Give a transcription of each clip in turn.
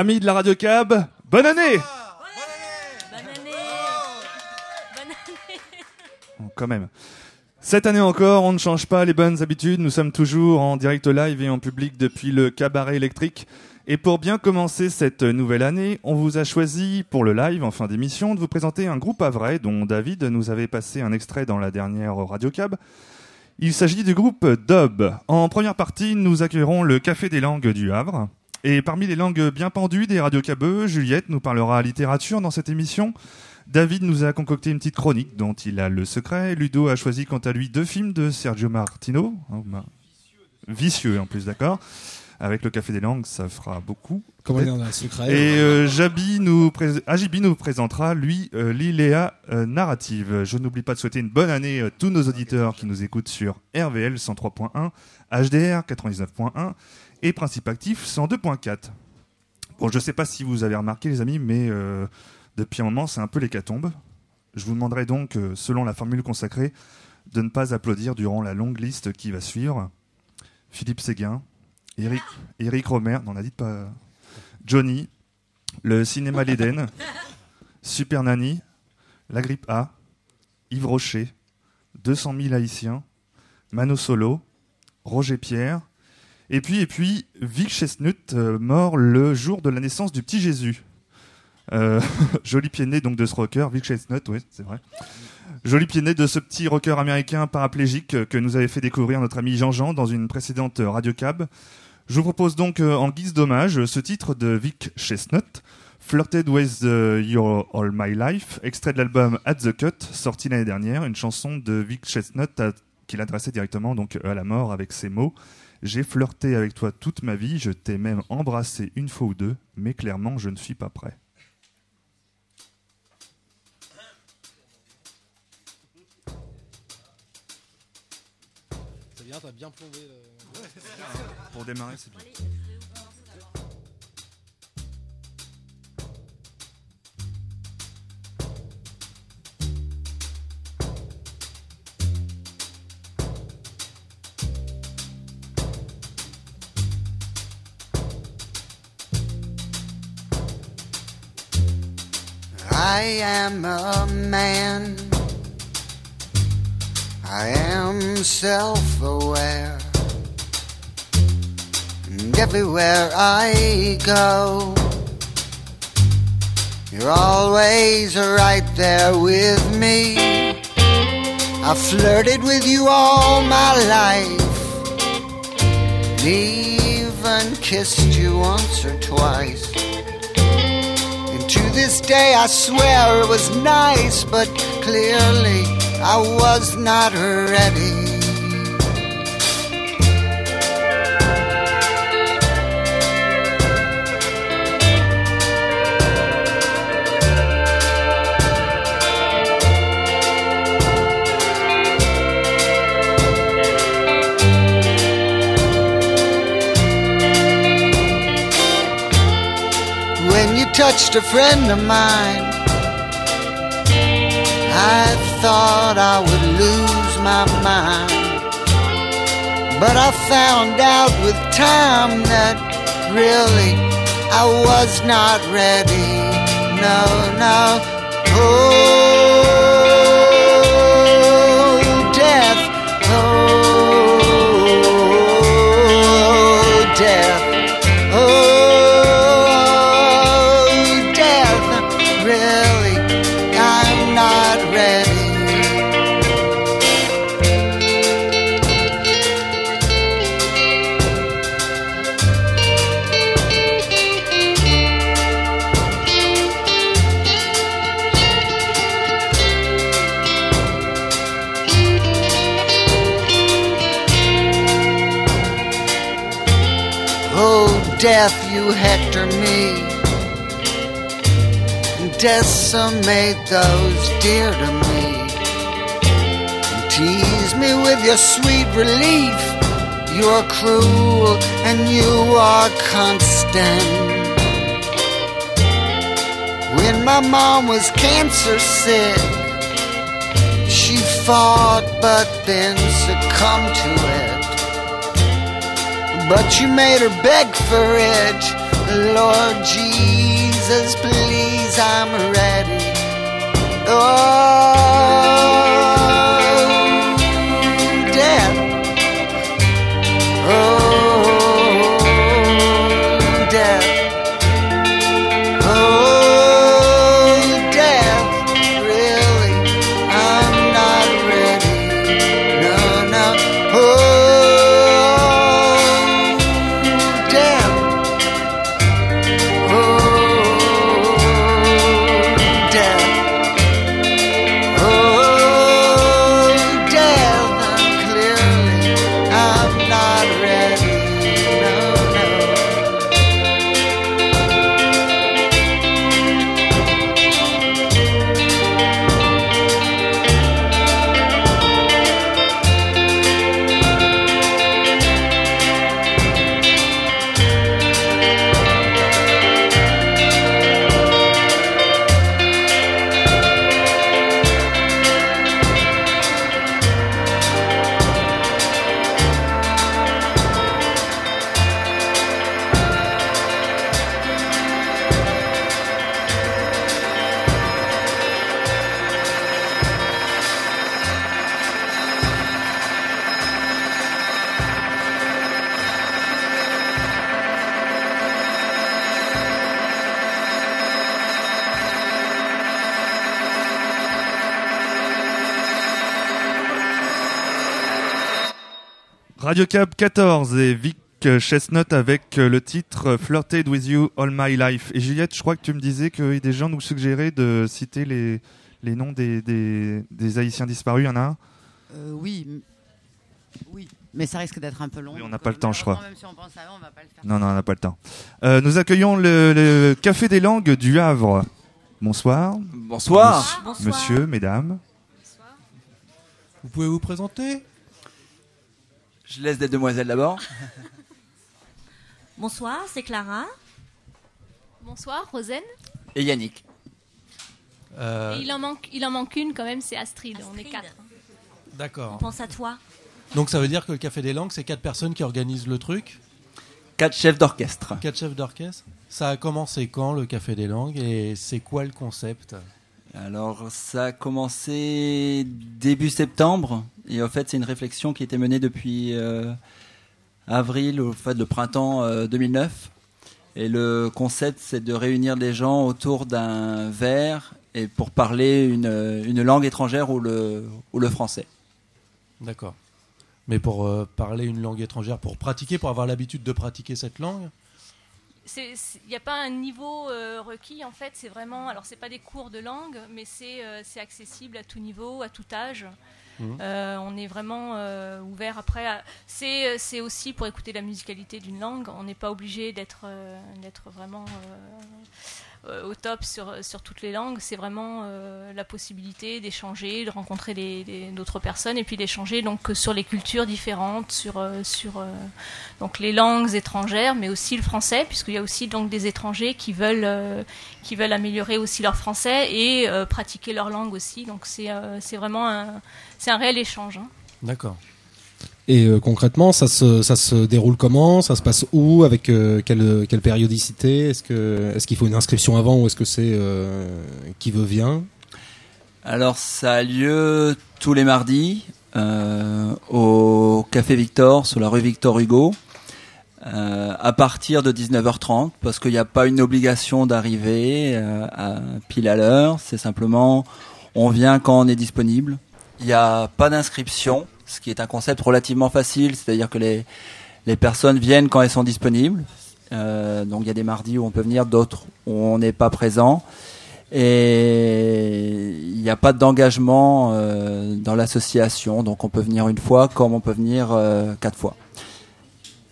Amis de la Radio Cab, bonne année Bonne année Bonne année Bon, Quand même. Cette année encore, on ne change pas les bonnes habitudes. Nous sommes toujours en direct live et en public depuis le cabaret électrique. Et pour bien commencer cette nouvelle année, on vous a choisi pour le live en fin d'émission de vous présenter un groupe à vrai dont David nous avait passé un extrait dans la dernière Radio Cab. Il s'agit du groupe Dob. En première partie, nous accueillerons le Café des langues du Havre. Et parmi les langues bien pendues des radiocabeux, Juliette nous parlera littérature dans cette émission. David nous a concocté une petite chronique dont il a le secret. Ludo a choisi quant à lui deux films de Sergio Martino. Ma- Vicieux en plus, d'accord. Avec le Café des langues, ça fera beaucoup. Comment on a un secret Et euh, Jabi nous, pré- Ajibi nous présentera, lui, euh, l'Iléa euh, narrative. Je n'oublie pas de souhaiter une bonne année à tous nos auditeurs qui nous écoutent sur RVL 103.1, HDR 99.1 et Principe Actif 102.4. Bon, je sais pas si vous avez remarqué, les amis, mais euh, depuis un moment, c'est un peu l'hécatombe. Je vous demanderai donc, euh, selon la formule consacrée, de ne pas applaudir durant la longue liste qui va suivre. Philippe Séguin, Eric, Eric Romer, on a dit pas. Johnny, le cinéma l'Éden, Super Nanny, La Grippe A, Yves Rocher, 200 000 Haïtiens, Mano Solo, Roger Pierre, et puis, et puis euh, mort le jour de la naissance du petit Jésus. Euh, joli pied né donc de ce rocker, Vic Chestnut, oui, c'est vrai. Joli pied né de ce petit rocker américain paraplégique euh, que nous avait fait découvrir notre ami Jean-Jean dans une précédente Radio Cab. Je vous propose donc en guise d'hommage ce titre de Vic Chestnut, Flirted with euh, Your All My Life, extrait de l'album At the Cut, sorti l'année dernière, une chanson de Vic Chestnut qu'il adressait directement donc à la mort avec ces mots. J'ai flirté avec toi toute ma vie, je t'ai même embrassé une fois ou deux, mais clairement je ne suis pas prêt. C'est bien, t'as bien plombé. le- Pour démarrer, c'est bien. I am a man. I am self aware. And everywhere I go, you're always right there with me. I flirted with you all my life. Even kissed you once or twice. This day, I swear it was nice, but clearly I was not ready. Touched a friend of mine, I thought I would lose my mind. But I found out with time that really I was not ready. No, no. Oh, death. Oh, oh death. Death, you hector me. And decimate those dear to me. And Tease me with your sweet relief. You are cruel and you are constant. When my mom was cancer sick, she fought but then succumbed to it but you made her beg for it. Lord Jesus, please, I'm ready. Oh, Radio Cap 14 et Vic Chestnut avec euh, le titre Flirted with You All My Life. Et Juliette, je crois que tu me disais que des gens nous suggéraient de citer les, les noms des, des, des Haïtiens disparus. Il y en a un? Euh, oui. Oui, mais ça risque d'être un peu long. Oui, on n'a pas euh, le temps, je crois. malheureusement, Même si on pense à eux, on va pas le faire. Non, non, on n'a pas le temps. Euh, nous accueillons le, le Café des Langues du Havre. Bonsoir. Bonsoir. Bonsoir. Monsieur, mesdames. Vous pouvez vous présenter? Je laisse des demoiselles d'abord. Bonsoir, c'est Clara. Bonsoir, Rosen. Et Yannick. Euh, Et il en manque, il en manque une quand même, c'est Astrid. On est quatre. On D'accord. pense à toi. Donc ça veut dire que le Café des Langues, c'est quatre personnes qui organisent le truc Quatre chefs d'orchestre. Quatre chefs d'orchestre Ça a commencé quand le Café des Langues et c'est quoi le concept? Alors, ça a commencé début septembre. Et en fait, c'est une réflexion qui était menée depuis euh, avril, au fait, le printemps euh, 2009. Et le concept, c'est de réunir les gens autour d'un verre et pour parler une, une langue étrangère ou le, ou le français. D'accord. Mais pour euh, parler une langue étrangère, pour pratiquer, pour avoir l'habitude de pratiquer cette langue? Il n'y a pas un niveau euh, requis en fait, c'est vraiment. Alors, c'est pas des cours de langue, mais c'est euh, c'est accessible à tout niveau, à tout âge. Mhm. Euh, on est vraiment euh, ouvert après. C'est aussi pour écouter la musicalité d'une langue. On n'est pas obligé d'être euh, vraiment au top sur, sur toutes les langues. C'est vraiment euh, la possibilité d'échanger, de rencontrer d'autres personnes et puis d'échanger donc sur les cultures différentes, sur euh, sur euh, donc les langues étrangères, mais aussi le français, puisqu'il y a aussi donc des étrangers qui veulent euh, qui veulent améliorer aussi leur français et euh, pratiquer leur langue aussi. Donc c'est euh, vraiment un un réel échange. hein. D'accord. Et euh, concrètement, ça se, déroule comment? Ça se passe où? Avec euh, quelle, périodicité? Est-ce qu'il faut une inscription avant ou est-ce que c'est euh, qui veut vient? Alors, ça a lieu tous les mardis au Café Victor, sur la rue Victor Hugo, à partir de 19h30, parce qu'il n'y a pas une obligation d'arriver à pile à l'heure. C'est simplement, on vient quand on est disponible. Il n'y a pas d'inscription, ce qui est un concept relativement facile, c'est-à-dire que les, les personnes viennent quand elles sont disponibles. Euh, donc il y a des mardis où on peut venir, d'autres où on n'est pas présent. Et il n'y a pas d'engagement euh, dans l'association, donc on peut venir une fois comme on peut venir euh, quatre fois.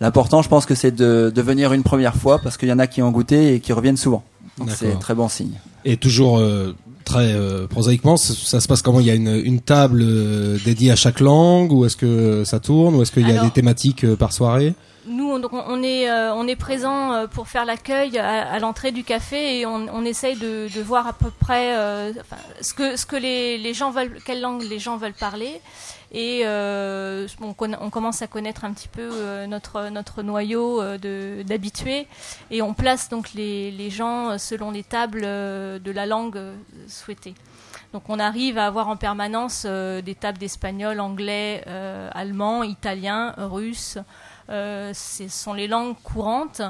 L'important, je pense que c'est de, de venir une première fois parce qu'il y en a qui ont goûté et qui reviennent souvent. Donc c'est très bon signe. Et toujours euh, très euh, prosaïquement, ça, ça se passe comment? Il y a une, une table euh, dédiée à chaque langue ou est-ce que ça tourne ou est-ce qu'il y a Alors- des thématiques euh, par soirée? Nous, on donc on- on est, on est présent pour faire l'accueil à, à l'entrée du café et on, on essaye de, de voir à peu près enfin, ce que, ce que les, les gens veulent, quelle langue les gens veulent parler. Et euh, on, commence à connaître un petit peu euh, notre, notre noyau euh, d'habitués et on place donc les, les gens euh, selon les tables de la langue souhaitée. Donc on arrive à avoir en permanence des tables d'espagnol, anglais, allemand, italien, russe. Ce sont les langues courantes.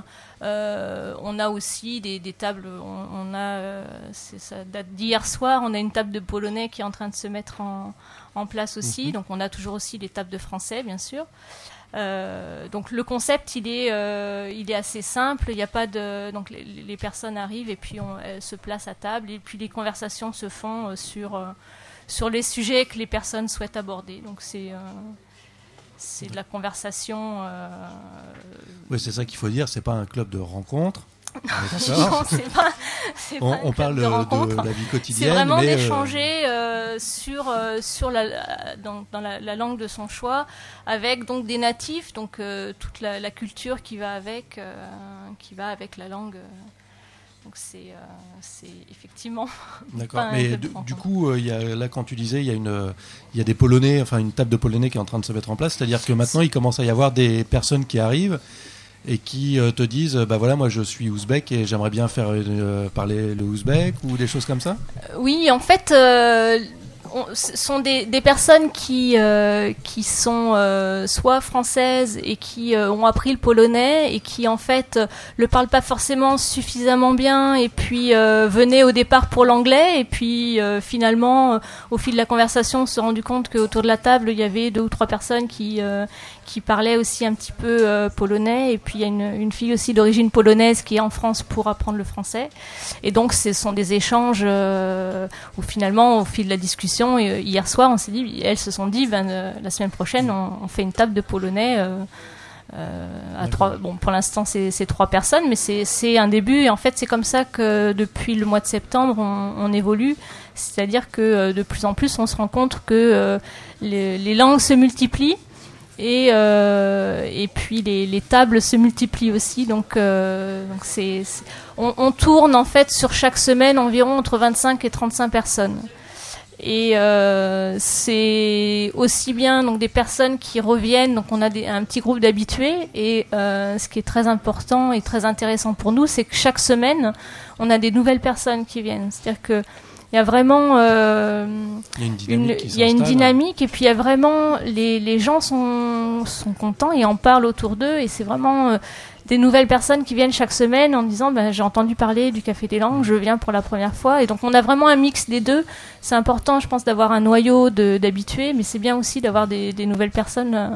On a aussi des, des tables. On, a, ça date d'hier soir. On a une table de polonais qui est en train de se mettre en, en place aussi. Donc on a toujours aussi tables de français, bien sûr. Euh, donc le concept, il est, euh, il est assez simple. Il n'y a pas de, donc les, les personnes arrivent et puis on, elles se placent à table et puis les conversations se font euh, sur sur les sujets que les personnes souhaitent aborder. Donc c'est euh, c'est de la conversation. Oui, c'est ça qu'il faut dire. C'est pas un club de rencontre. On est non, d'accord c'est pas. c'est on, pas un on club parle de la vie C'est quotidienne. vraiment mais, euh, d'échanger euh, sur euh, sur la, dans, dans la, la langue de son choix avec donc des natifs donc toute la, la culture qui va avec qui va avec la langue donc c'est euh, c'est effectivement D'accord. Mais du, coup, euh, il y a, là, quand tu disais, il y a une, y a des Polonais, enfin une table de Polonais qui est en train de se mettre en place. C'est-à-dire que maintenant, il commence à y avoir des personnes qui arrivent et qui euh, te disent, bah voilà, moi je suis ouzbek et j'aimerais bien faire euh, parler le ouzbek ou des choses comme ça. Oui, en fait, euh, ce sont des, personnes qui, euh, qui sont euh, soit françaises et qui euh, ont appris le polonais et qui en fait euh, le parlent pas forcément suffisamment bien et puis euh, venaient au départ pour l'anglais et puis euh, finalement euh, au fil de la conversation on s'est rendu compte qu'autour de la table il y avait deux ou trois personnes qui euh, qui parlaient aussi un petit peu euh, polonais. Et puis il y a une, une fille aussi d'origine polonaise qui est en France pour apprendre le français. Et donc ce sont des échanges euh, où finalement au fil de la discussion et, euh, hier soir on s'est dit elles se sont dit ben euh, la semaine prochaine on, on fait une table de polonais à trois bon pour l'instant c'est trois personnes mais c'est un début. Et en fait c'est comme ça que depuis le mois de septembre on, on évolue. C'est-à-dire que de plus en plus on se rend compte que les, les langues se multiplient et, euh, et puis les, les tables se multiplient aussi. Donc, euh, donc c'est, on, tourne en fait sur chaque semaine environ entre 25 et 35 personnes. Et euh, c'est aussi bien donc des personnes qui reviennent. Donc on a des, un petit groupe d'habitués. Et ce qui est très important et très intéressant pour nous, c'est que chaque semaine, on a des nouvelles personnes qui viennent. C'est-à-dire que il y a vraiment euh, Il y a une dynamique. il y a une dynamique et puis il y a vraiment les, les gens sont, sont contents et en parlent autour d'eux et c'est vraiment euh, des nouvelles personnes qui viennent chaque semaine en disant ben, j'ai entendu parler du café des langues je viens pour la première fois. Et donc on a vraiment un mix des deux. C'est important je pense d'avoir un noyau d'habitués mais c'est bien aussi d'avoir des, des nouvelles personnes euh,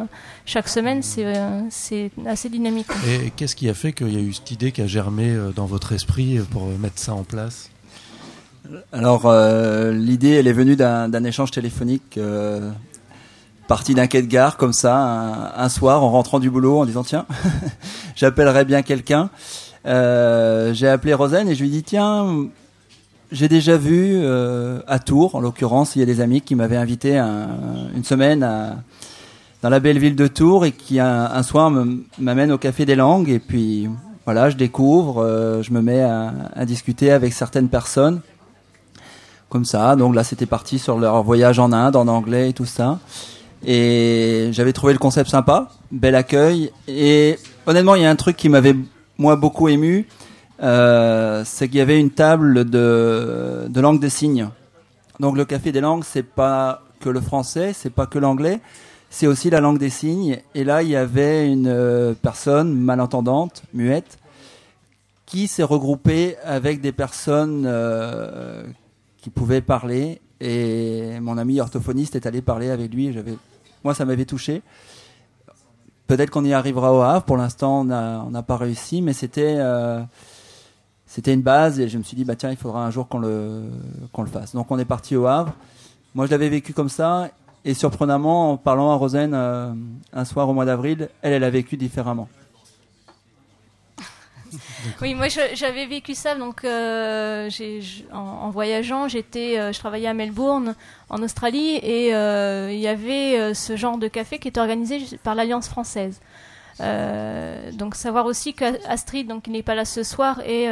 chaque semaine. C'est c'est assez dynamique. Et qu'est-ce qui a fait qu'il y a eu cette idée qui a germé dans votre esprit pour mettre ça en place? Alors, euh, l'idée, elle est venue d'un échange téléphonique euh, parti d'un quai de gare, comme ça, un, soir, en rentrant du boulot, en disant tiens, j'appellerais bien quelqu'un. Euh, j'ai appelé Rosen et je lui ai dit tiens, j'ai déjà vu à Tours, en l'occurrence, il y a des amis qui m'avaient invité un- une semaine dans la belle ville de Tours et qui un, soir m'amène au Café des Langues et puis voilà, je découvre, je me mets à discuter avec certaines personnes comme ça. Donc là, c'était parti sur leur voyage en Inde, en anglais et tout ça. Et j'avais trouvé le concept sympa, bel accueil. Et honnêtement, il y a un truc qui m'avait moi beaucoup ému, euh, c'est qu'il y avait une table de, de langue des signes. Donc le café des langues, c'est pas que le français, c'est pas que l'anglais, c'est aussi la langue des signes. Et là, il y avait une euh, personne malentendante, muette, qui s'est regroupée avec des personnes euh, qui pouvaient parler. Et mon ami orthophoniste est allé parler avec lui. J'avais, moi, ça m'avait touché. Peut-être qu'on y arrivera au Havre. Pour l'instant, on n'a on n'a pas réussi, mais c'était euh, c'était une base. Et je me suis dit, bah tiens, il faudra un jour qu'on le qu'on le fasse. Donc, on est parti au Havre. Moi, je l'avais vécu comme ça. Et surprenamment, en parlant à Rosen euh, un soir au mois d'avril, elle, elle a vécu différemment. Oui, moi j'avais vécu ça donc euh, en, en voyageant, j'étais, euh, je travaillais à Melbourne, en Australie, et euh, il y avait euh, ce genre de café qui était organisé par l'Alliance française. Euh, donc savoir aussi qu'Astrid, donc qui n'est pas là ce soir, est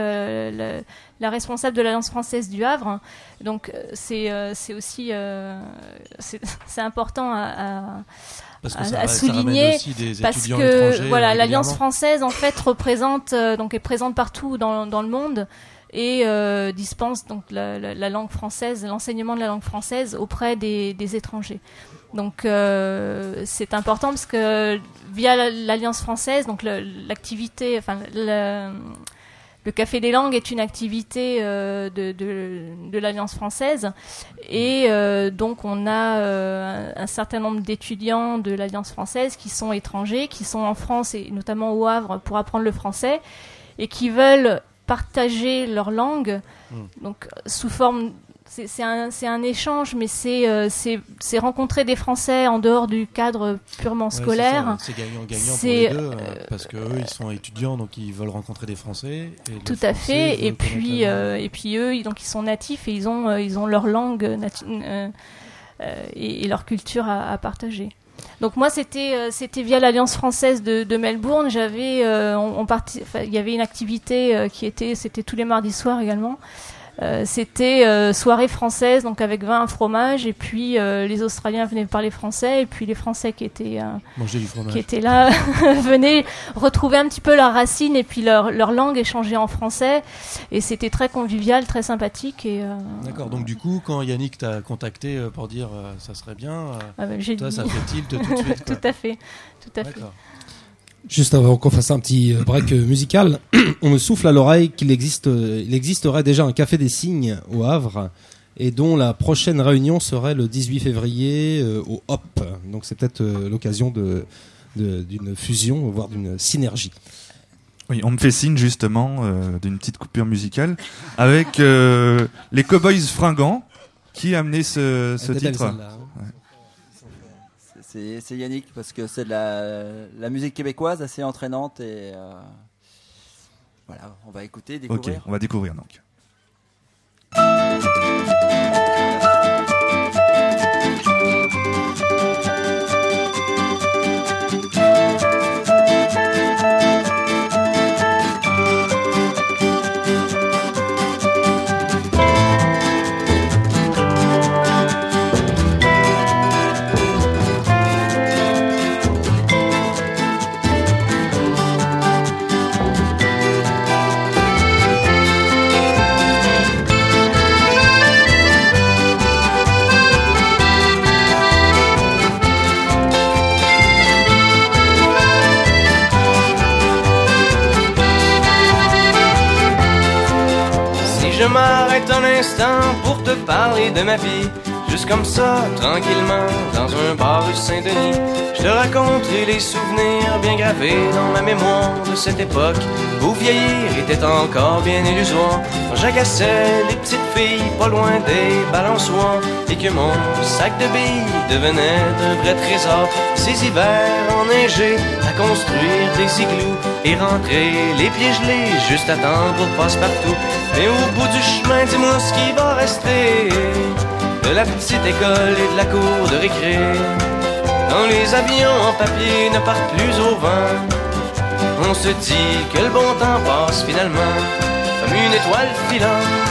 le- la responsable de l'Alliance française du Havre. Donc euh, c'est aussi c'est important à, à- Parce que à- ça, souligner des parce que voilà euh, l'Alliance française en fait représente euh, donc est présente partout dans, dans le monde et euh, dispense donc la, la- la langue française, l'enseignement de la langue française auprès des, des étrangers. Donc euh, c'est important parce que via la- l'Alliance française, donc l'activité, enfin le Café des langues est une activité euh, de, de, de l'Alliance française. Et euh, donc on a euh, un, un certain nombre d'étudiants de l'Alliance française qui sont étrangers, qui sont en France et notamment au Havre pour apprendre le français et qui veulent partager leur langue donc sous forme c'est un, échange, mais c'est euh, c'est rencontrer des Français en dehors du cadre purement scolaire. C'est gagnant-gagnant pour C'est, les deux, euh, euh, parce que eux, ils sont étudiants, donc ils veulent rencontrer des Français. et Tout à français fait. Et puis, euh, et puis eux, ils- donc ils sont natifs et ils ont, ils ont leur langue et, et leur culture à, à partager. Donc moi, c'était, euh, c'était via l'Alliance française de, de Melbourne. J'avais, euh, on, on parti- enfin, il y avait une activité euh, qui était, c'était tous les mardis soirs également. Euh, c'était euh, soirée française, donc avec vin, fromage, et puis euh, les Australiens venaient parler français, et puis les Français qui étaient qui étaient là venaient retrouver un petit peu leurs racines et puis leur, leur langue échangée en français. Et c'était très convivial, très sympathique. Et, D'accord, donc du coup, quand Yannick t'a contacté pour dire ça serait bien, ah ben, toi, dit- ça fait tilt tout de suite. quoi. tout à fait. Tout à fait. Juste avant qu'on fasse un petit euh, break euh, musical, on me souffle à l'oreille qu'il existe, euh, il existerait déjà un café des signes au Havre et dont la prochaine réunion serait le 18 février euh, au Hop. Donc c'est peut-être euh, l'occasion de de- d'une fusion, voire d'une synergie. Oui, on me fait signe justement euh, d'une petite coupure musicale avec les Cowboys fringants qui a amené ce, titre. hein. C'est Yannick parce que c'est de la, la musique québécoise assez entraînante et euh, voilà, on va écouter, Ok, découvrir. on va découvrir donc. Pour te parler de ma vie, juste comme ça, tranquillement, dans un bar rue Saint-Denis, je te raconterai les souvenirs bien gravés dans ma mémoire de cette époque où vieillir était encore bien illusoire. Quand j'agaçais les petites filles pas loin des balançoires et que mon sac de billes devenait un vrai trésor. Ces hivers enneigés à construire des igloos et rentrer les pieds gelés juste à temps pour passe-partout. Mais au bout du chemin, dis-moi ce qui va rester de la petite école et de la cour de récré. Quand les avions en papier ne partent plus au vent, on se dit que le bon temps passe finalement comme une étoile filante.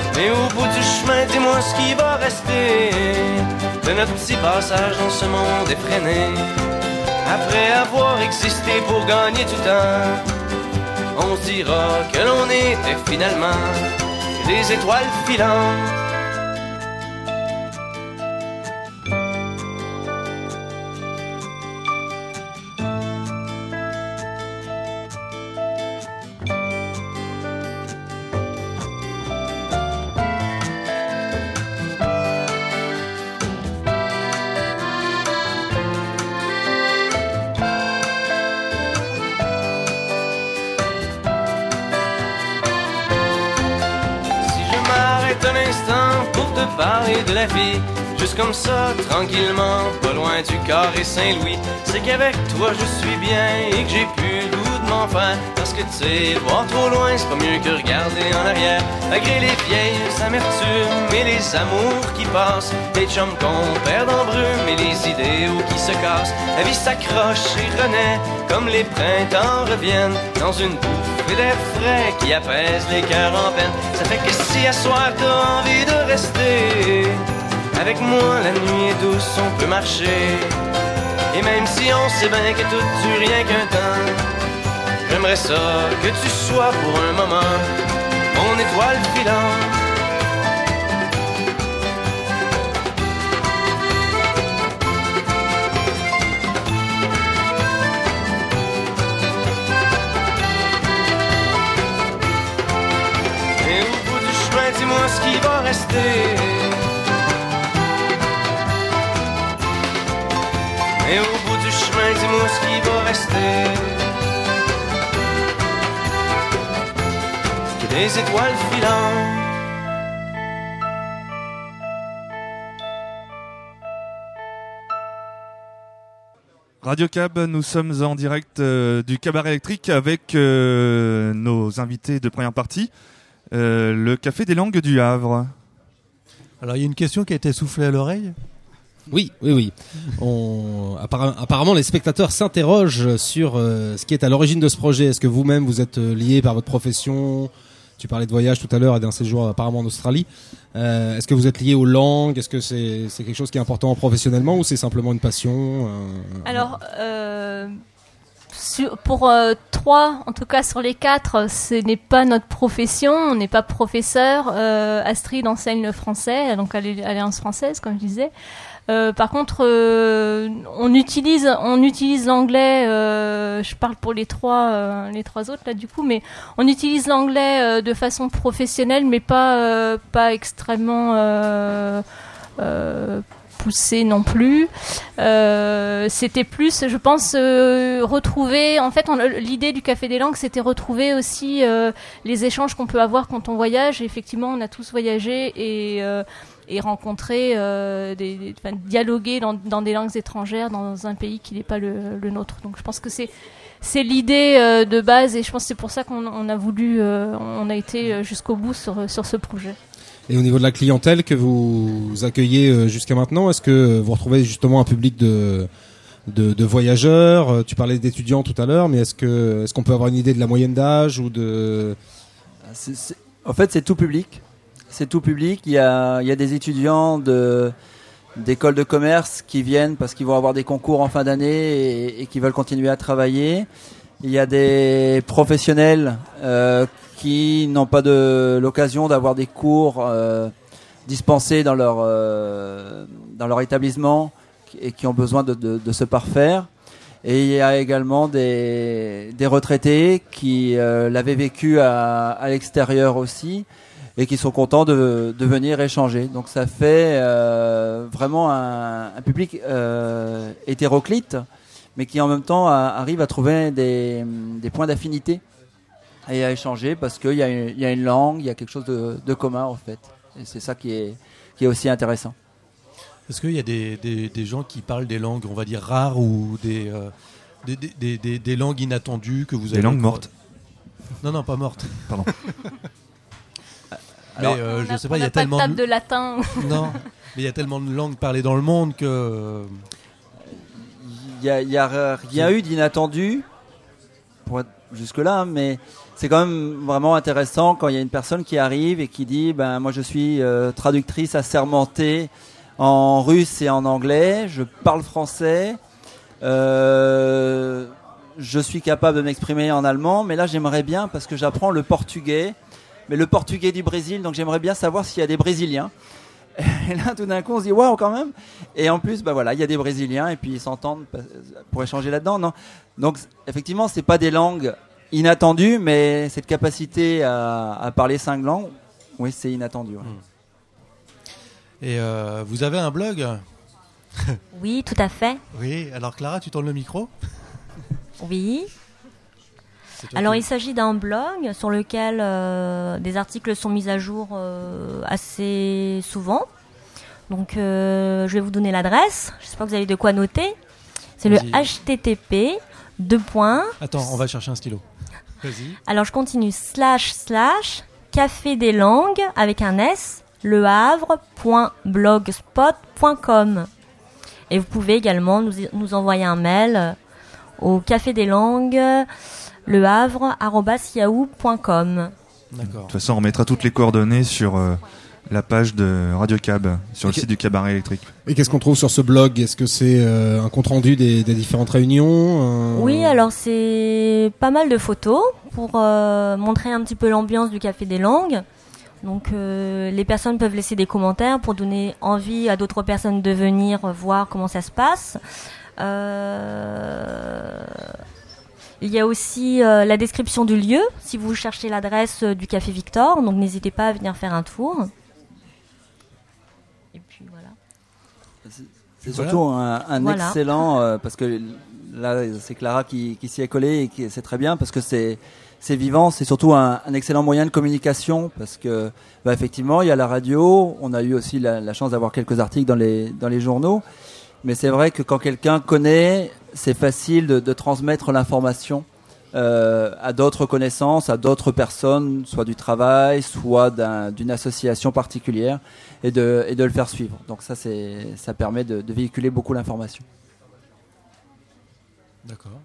Mais au bout du chemin, dis-moi ce qui va rester de notre petit passage dans ce monde effréné. Après avoir existé pour gagner du temps, on dira que l'on était finalement des étoiles filantes. Comme ça, tranquillement, pas loin du carré Saint-Louis. C'est qu'avec toi je suis bien et que j'ai plus le goût de m'en faire. Parce que tu sais, voir trop loin, c'est pas mieux que regarder en arrière. Malgré les vieilles amertumes et les amours qui passent, les chums qu'on perd en brume et les idéaux qui se cassent. La vie s'accroche et renaît comme les printemps reviennent dans une bouffée d'air frais qui apaise les cœurs en peine. Ça fait que si à soir t'as envie de rester, avec moi la nuit est douce, on peut marcher. Et même si on sait bien que tout dure rien qu'un temps, j'aimerais ça que tu sois pour un moment mon étoile filante. Des étoiles filantes. Radio Cab, nous sommes en direct euh, du cabaret électrique avec euh, nos invités de première partie, euh, le Café des Langues du Havre. Alors il y a une question qui a été soufflée à l'oreille. Oui, oui, oui. On... Apparemment, les spectateurs s'interrogent sur euh, ce qui est à l'origine de ce projet. Est-ce que vous-même vous êtes lié par votre profession Tu parlais de voyage tout à l'heure et d'un séjour apparemment en Australie. Euh, Est-ce que vous êtes lié aux langues? Est-ce que c'est quelque chose qui est important professionnellement ou c'est simplement une passion euh, Alors, euh, pour trois, en tout cas sur les quatre, ce n'est pas notre profession, on n'est pas professeur. Astrid enseigne le français, donc l'Alli- l'Alliance française, comme je disais. Euh, par contre, euh, on utilise, on utilise l'anglais. euh, je parle pour les trois, autres là du coup, mais on utilise l'anglais de façon professionnelle, mais pas, extrêmement poussée non plus. C'était plus, je pense, retrouver. En fait, l'idée du Café des Langues, c'était retrouver aussi les échanges qu'on peut avoir quand on voyage. Effectivement, on a tous voyagé et et rencontrer, euh, des, des- enfin, dialoguer dans, dans des langues étrangères dans un pays qui n'est pas le, le nôtre. Donc, je pense que c'est c'est l'idée euh, de base et je pense que c'est pour ça qu'on on a voulu, euh, on a été jusqu'au bout sur, sur ce projet. Et au niveau de la clientèle que vous accueillez jusqu'à maintenant, est-ce que vous retrouvez justement un public de, de, de voyageurs? Tu parlais d'étudiants tout à l'heure, mais est-ce que est-ce qu'on peut avoir une idée de la moyenne d'âge ou de C'est- c'est- En fait, c'est tout public. C'est tout public. Il y a, des étudiants d'écoles de commerce qui viennent parce qu'ils vont avoir des concours en fin d'année et, qui veulent continuer à travailler. Il y a des professionnels euh, qui n'ont pas de l'occasion d'avoir des cours euh, dispensés dans leur euh, dans leur établissement et qui ont besoin de, de, de se parfaire. Et il y a également des, des retraités qui l'avaient vécu à, à l'extérieur aussi et qui sont contents de, de venir échanger. Donc ça fait euh, vraiment un, un public euh, hétéroclite, mais qui en même temps a- arrive à trouver des, des points d'affinité et à échanger parce qu'il y, a une- il y a une langue, il y a quelque chose de, de commun en fait. Et c'est ça qui est, qui est aussi intéressant. Est-ce qu'il y a des, des, des gens qui parlent des langues, on va dire rares ou des, euh, des, des, des, des- des langues inattendues que vous Des avez langues encore- mortes. Non, non, pas mortes. Pardon. Mais Alors, euh, je a- sais pas, il y a pas de tellement table de... de latin. Non, mais il y a tellement de langues parlées dans le monde que euh, Il y a, il y a rien eu d'inattendu pour être jusque-là, mais c'est quand même vraiment intéressant quand il y a une personne qui arrive et qui dit ben moi je suis euh, traductrice assermentée en russe et en anglais, je parle français, euh, je suis capable de m'exprimer en allemand, mais là j'aimerais bien parce que j'apprends le portugais, mais le portugais du Brésil, donc j'aimerais bien savoir s'il y a des Brésiliens. Et là, tout d'un coup, on se dit waouh, quand même. Et en plus, bah voilà, il y a des Brésiliens et puis ils s'entendent pour échanger là-dedans, non? Donc, effectivement, c'est pas des langues inattendues, mais cette capacité à, à parler cinq langues, oui, c'est inattendu. ouais. et euh, vous avez un blog? Oui, tout à fait. Oui. Alors Clara, tu tournes le micro? Oui. Alors qui- il s'agit d'un blog sur lequel euh, des articles sont mis à jour euh, assez souvent. Donc, euh, je vais vous donner l'adresse. J'espère que vous avez de quoi noter. C'est le http deux points. Attends, on va chercher un stylo. Vas-y. Alors, je continue slash slash café des langues avec un s le havre.blogspot.com. Et vous pouvez également nous, nous envoyer un mail au café des langues le havre arobase yahoo.com. De toute façon, on mettra toutes les coordonnées sur euh, la page de Radio Cab, sur le site du cabaret électrique. Et qu'est-ce qu'on trouve sur ce blog? Est-ce que c'est euh, un compte rendu des, des différentes réunions un- Oui, alors c'est pas mal de photos pour euh, montrer un petit peu l'ambiance du Café des Langues. Donc euh, les personnes peuvent laisser des commentaires pour donner envie à d'autres personnes de venir voir comment ça se passe. Euh, Il y a aussi euh, la description du lieu si vous cherchez l'adresse euh, du Café Victor. Donc n'hésitez pas à venir faire un tour. Et puis voilà. C'est Voilà. surtout un, un Voilà. excellent, euh, parce que là, c'est Clara qui, qui s'y est collée et qui c'est très bien parce que c'est c'est vivant, c'est surtout un, un excellent moyen de communication parce que bah, effectivement il y a la radio, on a eu aussi la, la chance d'avoir quelques articles dans les dans les journaux, mais c'est vrai que quand quelqu'un connaît, c'est facile de, de transmettre l'information euh, à d'autres connaissances, à d'autres personnes, soit du travail, soit d'un- d'une association particulière, et de, et de le faire suivre. Donc ça, c'est, ça permet de, de véhiculer beaucoup l'information. D'accord.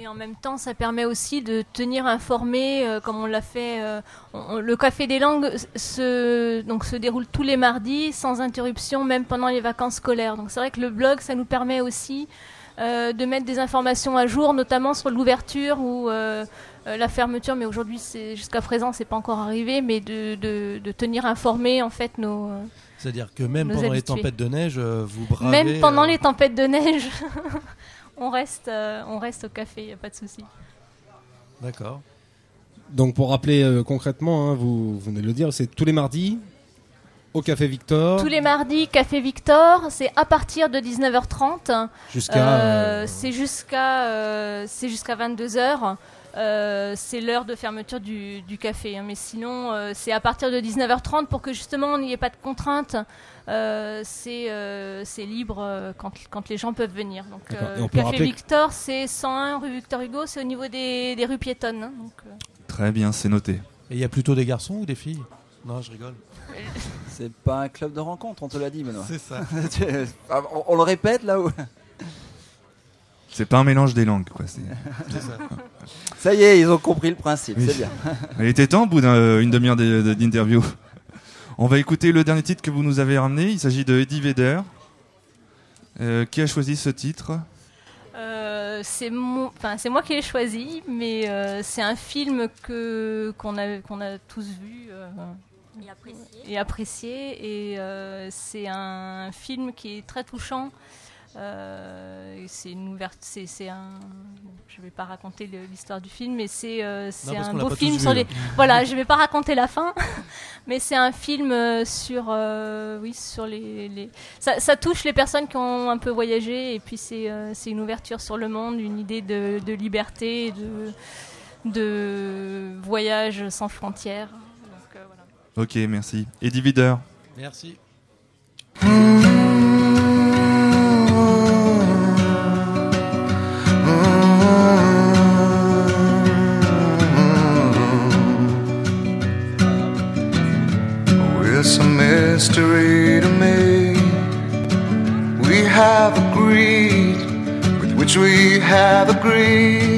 Et en même temps, ça permet aussi de tenir informé, euh, comme on l'a fait. euh, on- le Café des Langues se, donc, se déroule tous les mardis, sans interruption, même pendant les vacances scolaires. Donc c'est vrai que le blog, ça nous permet aussi euh, de mettre des informations à jour, notamment sur l'ouverture ou euh, euh, la fermeture. Mais aujourd'hui, c'est jusqu'à présent, c'est pas encore arrivé, mais de, de, de tenir informés en fait nos. euh, C'est-à-dire que même pendant les tempêtes de neige, euh, vous bravez. même pendant euh, les tempêtes de neige, on reste, euh, on reste au café, y a pas de souci. D'accord. Donc pour rappeler euh, concrètement, hein, vous, vous venez de le dire, c'est tous les mardis au Café Victor Tous les mardis, Café Victor, c'est à partir de 19h30. jusqu'à... Euh, euh, c'est jusqu'à euh, c'est jusqu'à 22h. Euh, c'est l'heure de fermeture du, du café. hein. Mais sinon, euh, c'est à partir de 19h30 pour que justement il n'y ait pas de contraintes. Euh, c'est euh, libre quand, quand les gens peuvent venir. Donc, euh, on Café rappeler- Victor, c'est 101 rue Victor Hugo, c'est au niveau des, des rues piétonnes. hein. Donc, euh, Très bien, c'est noté. Et il y a plutôt des garçons ou des filles? Non, je rigole. C'est pas un club de rencontre, on te l'a dit, Benoît. C'est ça. Ah, on, on le répète là où C'est pas un mélange des langues, quoi. c'est- ça. Ça y est, ils ont compris le principe, Oui. c'est bien. Il était temps au bout d'une demi-heure de- de- d'interview. On va écouter le dernier titre que vous nous avez ramené. Il s'agit de Eddie Vedder. Euh, qui a choisi ce titre? Euh, c'est mon- enfin, c'est moi qui l'ai choisi, mais euh, c'est un film que qu'on a qu'on a tous vu euh, Et apprécié. et apprécié, et euh, c'est un film qui est très touchant. Euh, c'est une ouverte, c'est c'est un. Je vais pas raconter l'histoire du film, mais c'est euh, un beau film sur les. là. Voilà, je vais pas raconter la fin, mais c'est un film sur, euh, oui, sur les, les- Ça, ça touche les personnes qui ont un peu voyagé, et puis c'est euh, c'est une ouverture sur le monde, une idée de, de liberté, de, de voyage sans frontières. Ok, merci. Eddie Vedder. Merci. Oh, it's a mystery to me. We have agreed with which we have agreed.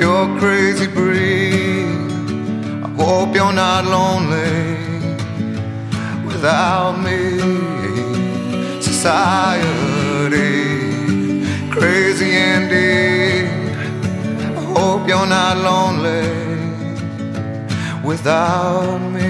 you're crazy breed. I hope you're not lonely without me. Society, crazy indeed. I hope you're not lonely without me.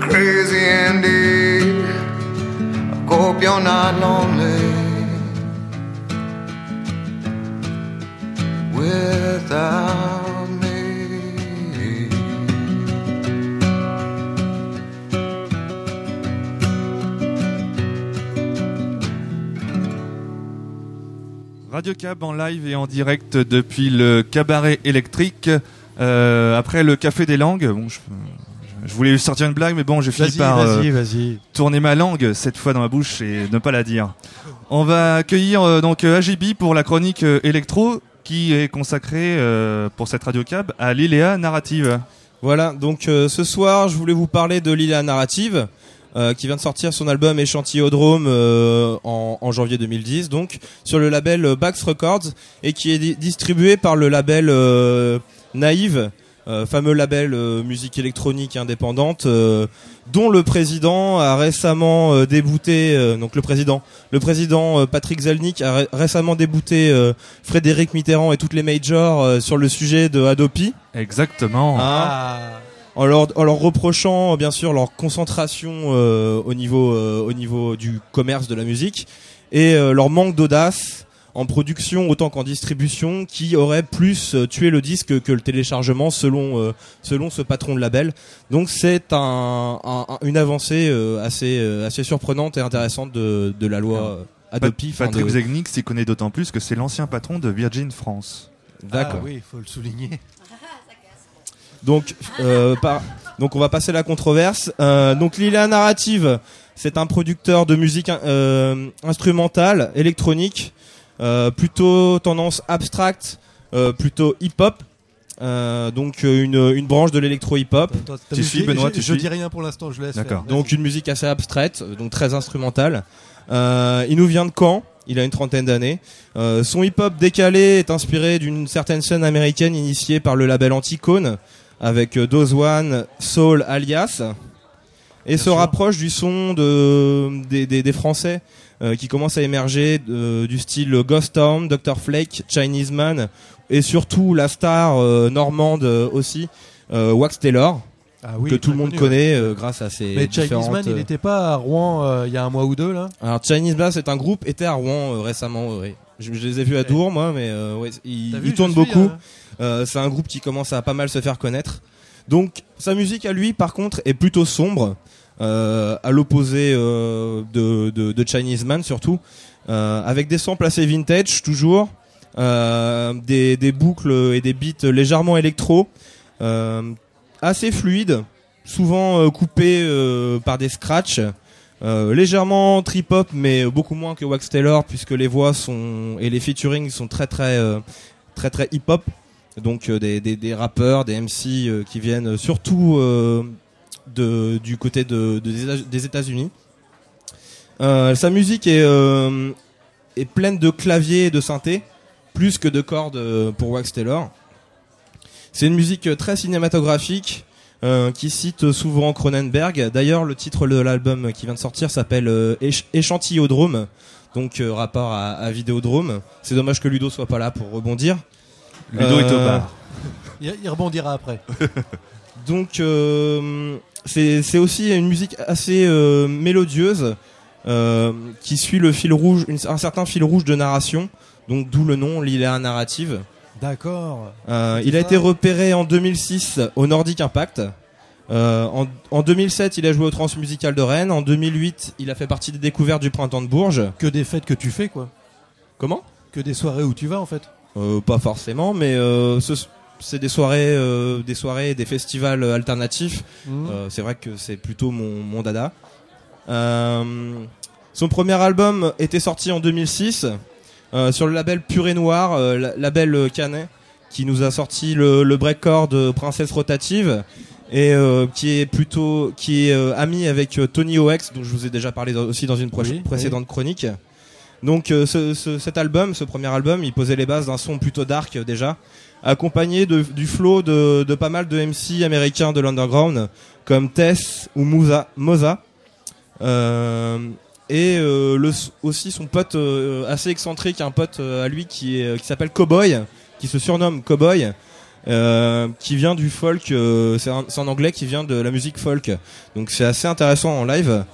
Crazy. Radio Cab en live et en direct depuis le cabaret électrique. Euh, après le café des langues, bon, je, je voulais sortir une blague, mais bon, j'ai fini par euh, tourner ma langue cette fois dans ma bouche et ne pas la dire. On va accueillir euh, donc AGB pour la chronique électro qui est consacrée euh, pour cette Radio Cab à l'Iléa narrative. Voilà, donc euh, ce soir, je voulais vous parler de Lila Narrative, euh, qui vient de sortir son album Échantillodrome euh, en, en janvier 2010, donc sur le label Bax Records, et qui est di- distribué par le label euh, Naïve, euh, fameux label euh, musique électronique indépendante, euh, dont le président a récemment euh, débouté, euh, donc le président, le président euh, Patrick Zelnick a ré- récemment débouté euh, Frédéric Mitterrand et toutes les majors euh, sur le sujet de Adopi. Exactement. Hein en, leur, en leur reprochant bien sûr leur concentration euh, au niveau euh, au niveau du commerce de la musique et euh, leur manque d'audace en production autant qu'en distribution qui aurait plus euh, tué le disque que le téléchargement selon euh, selon ce patron de label donc c'est un, un- un- une avancée euh, assez euh, assez surprenante et intéressante de, de la loi euh, Adopi Patrick de- Zegnick s'y connaît d'autant plus que c'est l'ancien patron de Virgin France. D'accord. Ah oui, il faut le souligner. Donc, euh, par- donc on va passer à la controverse. Euh, donc Lila Narrative, c'est un producteur de musique euh, instrumentale, électronique, euh, plutôt tendance abstracte, euh, plutôt hip-hop. Euh, donc euh, une, une branche de l'électro hip-hop. Attends, t'as vu, j'ai- j'ai- Je dis rien pour l'instant, je laisse. faire. Donc une musique assez abstraite, euh, donc très instrumentale. Euh, il nous vient de Caen. Il a une trentaine d'années. Euh, son hip-hop décalé est inspiré d'une certaine scène américaine initiée par le label Anticone avec euh, Dose One, Soul Alias et se rapproche du son de des, des, des Français euh, qui commencent à émerger de- du style Ghost Town, Dr Flake, Chinese Man et surtout la star euh, normande euh, aussi euh, Wax Taylor Ah oui, que tout le monde connu, connaît euh, grâce à ses Mais Chinese Man, il euh, n'était pas à Rouen euh, il y a un mois ou deux là alors Chinese Blast c'est un groupe était à Rouen euh, récemment ouais. je, je les ai vus à Dour moi mais euh, ouais, ils, je tournent beaucoup hein. Euh, c'est un groupe qui commence à pas mal se faire connaître donc sa musique à lui par contre est plutôt sombre euh, à l'opposé euh, de, Chinese Man surtout euh, avec des samples assez vintage toujours, euh, des, boucles et des beats légèrement électro, euh, assez fluides, souvent euh, coupés euh, par des scratchs. Euh, légèrement trip hop mais beaucoup moins que Wax Taylor puisque les voix sont et les featuring sont très très euh, très très hip hop donc euh, des, des, des rappeurs des MC euh, qui viennent surtout euh, de, du côté de, de- des États- des États-Unis Euh, sa musique est euh, est pleine de claviers et de synthé plus que de cordes euh, pour Wax Taylor c'est une musique très cinématographique euh, qui cite souvent Cronenberg. D'ailleurs, le titre de l'album qui vient de sortir s'appelle euh, Éch- Échantillodrome, donc euh, rapport à, à Vidéodrome. C'est dommage que Ludo soit pas là pour rebondir. Ludo est au bar. Il, il rebondira après. Donc euh, c'est aussi une musique assez euh, mélodieuse euh, qui suit le fil rouge, une- un certain fil rouge de narration. Donc d'où le nom Liléa narrative. D'accord. Euh, il a été repéré en 2006 au Nordic Impact. En, en 2007, il a joué au Transmusical de Rennes. En 2008, il a fait partie des découvertes du Printemps de Bourges. Que des fêtes que tu fais, quoi. Comment? Que des soirées où tu vas, en fait. Euh, Pas forcément, mais euh, ce- c'est des soirées, euh, des soirées, des festivals euh, alternatifs. Mhm. Euh, c'est vrai que c'est plutôt mon, mon dada. Son premier album était sorti en 2006 euh, sur le label Pur et Noir, la- label canet, qui nous a sorti le, le breakcore de Princesse Rotative et euh, qui est plutôt qui est euh, ami avec euh, Tony Ox, dont je vous ai déjà parlé dans- aussi dans une Oui, précédente chronique. Donc ce- ce- cet album, ce premier album, il posait les bases d'un son plutôt dark déjà, accompagné du flow de, pas mal de MC américains de l'underground comme Tess ou Moza. Euh, et euh, aussi son pote euh, assez excentrique, un pote euh, à lui qui, est, qui s'appelle Cowboy, qui se surnomme Cowboy, euh, qui vient du folk, euh, c'est un, anglais qui vient de la musique folk. Donc c'est assez intéressant en live.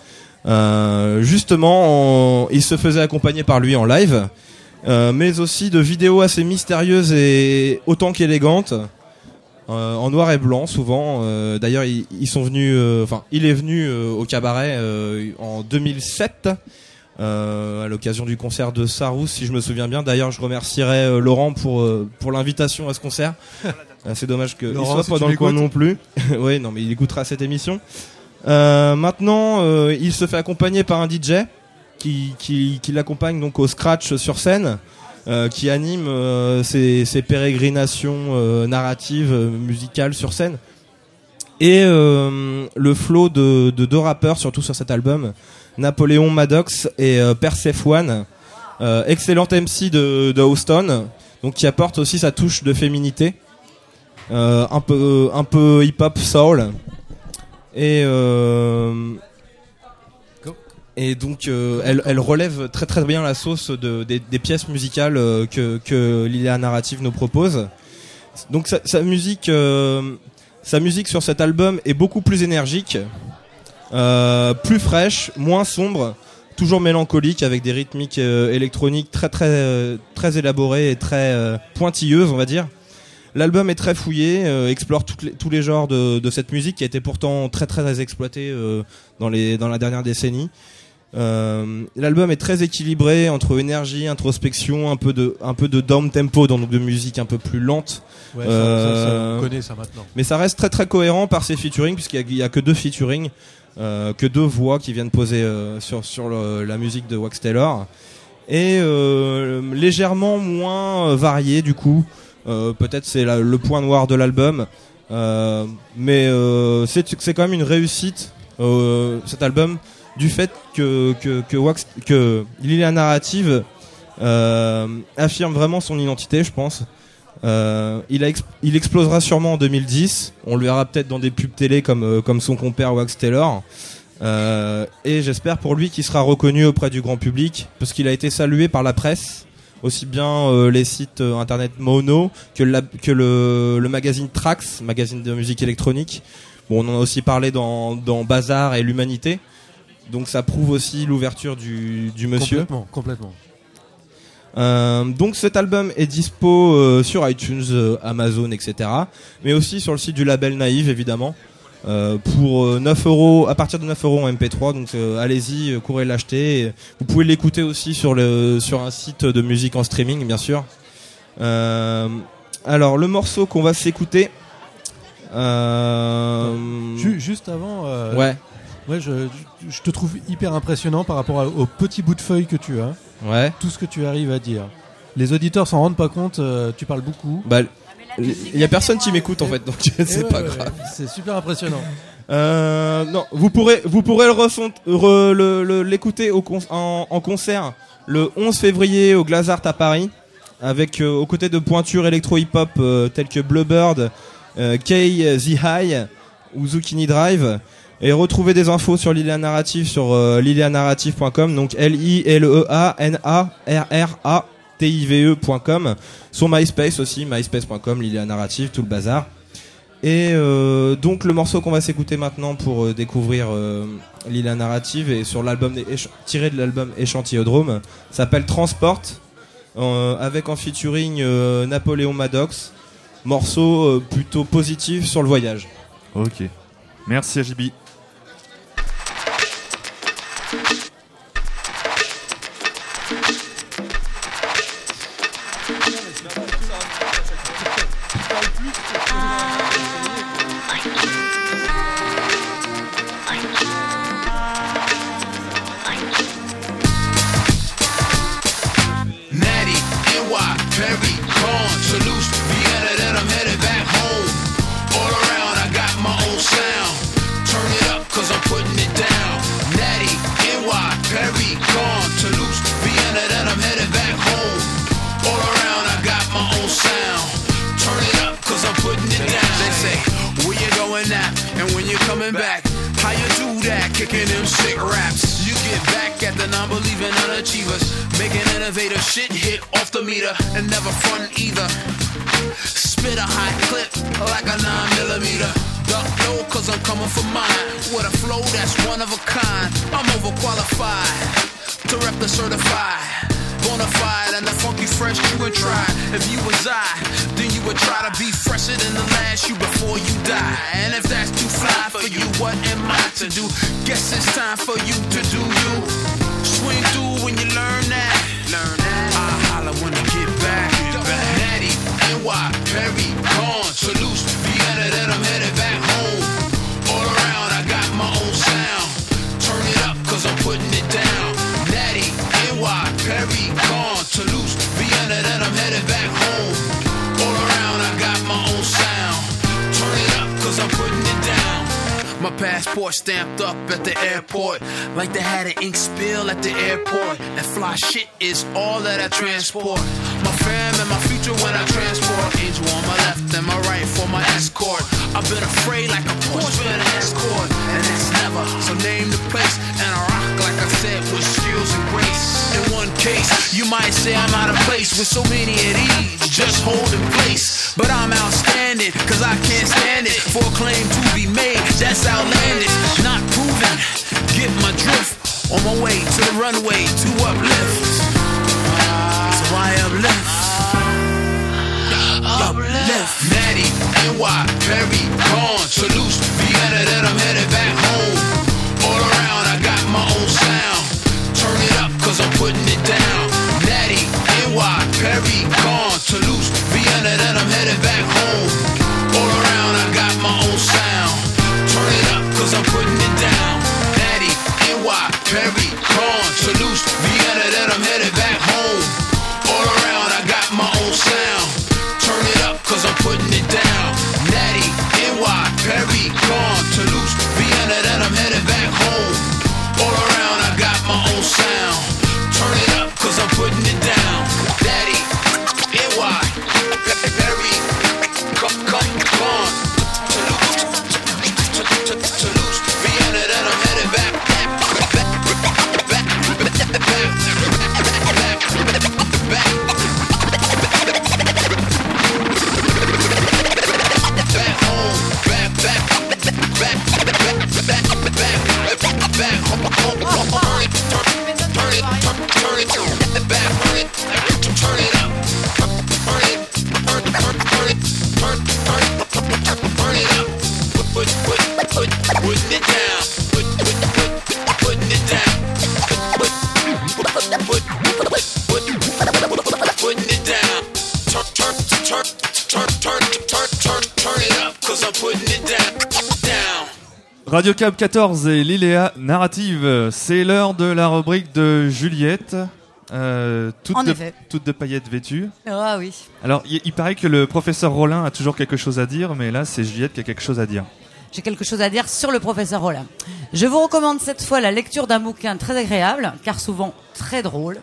Euh, justement, en- il se faisait accompagner par lui en live, euh, mais aussi de vidéos assez mystérieuses et autant qu'élégantes. Euh, en noir et blanc souvent. Euh, D'ailleurs, ils, ils sont venus. euh, Enfin, il est venu euh, au cabaret euh, en 2007 euh, à l'occasion du concert de Sarous, si je me souviens bien. D'ailleurs, je remercierai Laurent pour euh, pour l'invitation à ce concert. C'est dommage qu'il soit si pas dans le coin non plus. oui, non, mais il écoutera cette émission. Euh, maintenant, euh, il se fait accompagner par un DJ qui, l'accompagne donc au scratch sur scène, euh, qui anime euh, ses, ses pérégrinations euh, narratives, euh, musicales sur scène. Et le flow de, de deux rappeurs, surtout sur cet album, Napoléon Maddox et euh, Persephone, euh, excellent MC de, Houston, donc qui apporte aussi sa touche de féminité, un peu un peu hip hop soul. Et et donc euh, elle, relève très très bien la sauce de, des, pièces musicales euh, que, que Narrative nous propose. Donc sa, musique, euh, sa musique sur cet album est beaucoup plus énergique, plus fraîche, moins sombre, toujours mélancolique avec des rythmiques électroniques très très très élaborées et très pointilleuses, on va dire. L'album est très fouillé, explore tous les genres de, cette musique qui a été pourtant très très exploitée dans la dernière décennie. Euh, L'album est très équilibré entre énergie, introspection, un peu de, un peu de down tempo, donc de musique un peu plus lente. Ouais, ça, ça, ça, Euh, on connaît ça maintenant. Mais ça reste très très cohérent par ses featuring, puisqu'il y a- que deux featuring, euh, que deux voix qui viennent poser sur, sur le- la musique de Wax Taylor. Et légèrement moins varié du coup. Peut-être c'est le point noir de l'album. Mais c'est c'est quand même une réussite cet album du fait que que que, Wax, que Lilia Narrative euh, affirme vraiment son identité, je pense. Euh, il, il explosera sûrement en 2010. On le verra peut-être dans des pubs télé comme, euh, comme son compère Wax Taylor. Et j'espère pour lui qu'il sera reconnu auprès du grand public parce qu'il a été salué par la presse, aussi bien les sites internet Mono que, que le, le magazine Trax, magazine de musique électronique. Bon, on en a aussi parlé dans, dans Bazar et l'Humanité. Donc ça prouve aussi l'ouverture du, monsieur. Complètement, complètement. Euh, donc cet album est dispo euh, sur iTunes, euh, Amazon, etc. Mais aussi sur le site du label Naïve, évidemment. pour 9 euros, à partir de 9 euros en MP3, donc allez-y, courez l'acheter. Vous pouvez l'écouter aussi sur, un site de musique en streaming, bien sûr. alors le morceau qu'on va s'écouter. Juste avant. Ouais. Ouais, je, je, te trouve hyper impressionnant par rapport au petit bout de feuille que tu as. Ouais. Tout ce que tu arrives à dire. Les auditeurs s'en rendent pas compte, euh, tu parles beaucoup. Bah, il y a personne qui m'écoute en fait, donc c'est pas grave. C'est super impressionnant. Euh, non, vous pourrez, vous pourrez le l'écouter en, en, concert le 11 février au Glazart à Paris, avec euh, aux côtés de pointures électro hip hop euh, telles que Bluebird, euh, Kay The High ou Zucchini Drive. Et retrouvez des infos sur Lilia Narrative sur euh, lilianarrative.com, donc L-I-L-E-A-N-A-R-R-A-T-I-V-E.com, sur MySpace aussi, myspace.com, Lilia Narrative, tout le bazar. Et euh, donc le morceau qu'on va s'écouter maintenant pour euh, découvrir euh, Lilia Narrative est sur l'album tiré de l'album Échantillodrome, s'appelle Transport, avec en featuring Napoléon Maddox, morceau plutôt positif sur le voyage. Ok. Merci à Radio Cab 14 et Liléa Narrative, c'est l'heure de la rubrique de Juliette. Euh, toute, En de, effet. toute de paillettes vêtues. Ah oui. Alors, il, il paraît que le professeur Rollin a toujours quelque chose à dire, mais là, c'est Juliette qui a quelque chose à dire. J'ai quelque chose à dire sur le professeur Rollin. Je vous recommande cette fois la lecture d'un bouquin très agréable, car souvent très drôle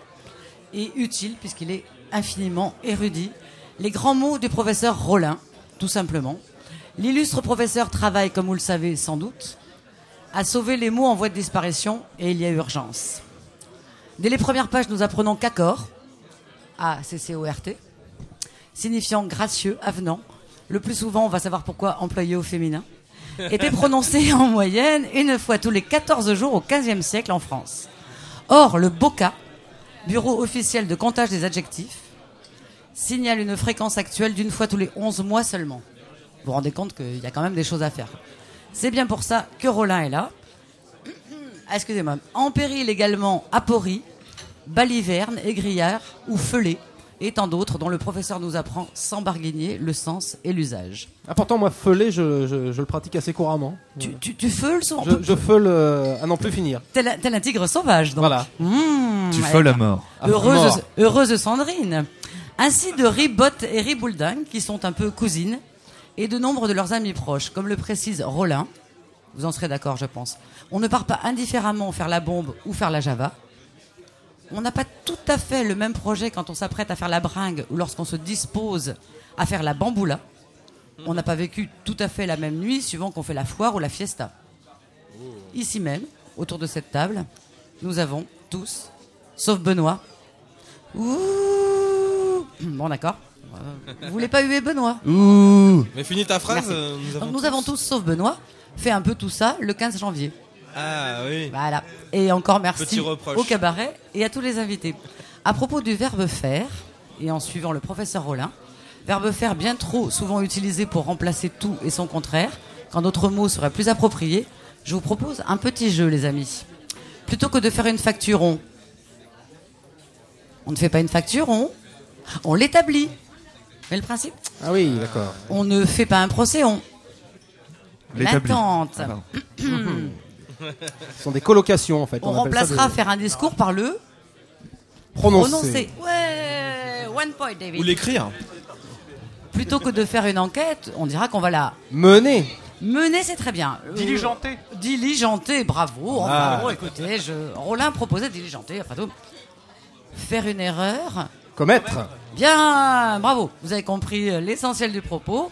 et utile, puisqu'il est infiniment érudit. Les grands mots du professeur Rollin, tout simplement. L'illustre professeur travaille, comme vous le savez sans doute, à sauver les mots en voie de disparition, et il y a urgence. Dès les premières pages, nous apprenons qu'accord, A-C-C-O-R-T, signifiant gracieux, avenant. Le plus souvent, on va savoir pourquoi employé au féminin était prononcé en moyenne une fois tous les 14 jours au XVe siècle en France. Or, le BOCA, Bureau officiel de comptage des adjectifs, signale une fréquence actuelle d'une fois tous les 11 mois seulement. Vous vous rendez compte qu'il y a quand même des choses à faire. C'est bien pour ça que Rollin est là. Ah, Excusez-moi. En péril également Apori, Baliverne, Égrillard ou Feulé, et tant d'autres dont le professeur nous apprend sans barguigner le sens et l'usage. Ah, pourtant, moi, feuler, je, je- je le pratique assez couramment. Tu, tu, tu feules son- Je, je feule euh, à n'en plus finir. Tel, un- tigre sauvage, donc. Voilà. Mmh, Tu feules à mort. Heureuse, mort. heureuse Sandrine. Ainsi de Ribot et Ribouldin, qui sont un peu cousines, et de nombre de leurs amis proches, comme le précise Rollin. Vous en serez d'accord, je pense. On ne part pas indifféremment faire la bombe ou faire la java. On n'a pas tout à fait le même projet quand on s'apprête à faire la bringue ou lorsqu'on se dispose à faire la bamboula. On n'a pas vécu tout à fait la même nuit suivant qu'on fait la foire ou la fiesta. Ici même, autour de cette table, nous avons tous, sauf Benoît. Bon, d'accord. Vous voulez pas huer Benoît Ouh Mais finis ta phrase. Euh, nous avons Donc, nous tous- avons tous, sauf Benoît, fait un peu tout ça le 15 janvier. Ah oui. Voilà. Et encore merci Petit reproche. au cabaret et à tous les invités. À propos du verbe faire, et en suivant le professeur Rollin, verbe faire bien trop souvent utilisé pour remplacer tout et son contraire, quand d'autres mots seraient plus appropriés, je vous propose un petit jeu, les amis. Plutôt que de faire une facture, on, on ne fait pas une facture, on, on l'établit. Le principe Ah oui, d'accord. On ne fait pas un procès, on l'attente. Ah. Ce sont des colocations, en fait. On, remplacera des- faire un discours par le Prononcer. prononcer. Ouais, one point, David. Ou l'écrire. Plutôt que de faire une enquête, on dira qu'on va la Mener. mener, c'est très bien. Euh, Diligenter. diligenter, bravo. Ah. bravo, écoutez, je... Rollin proposait diligenter, après tout. Faire une erreur. Commettre. Bien, bravo. Vous avez compris euh, l'essentiel du propos.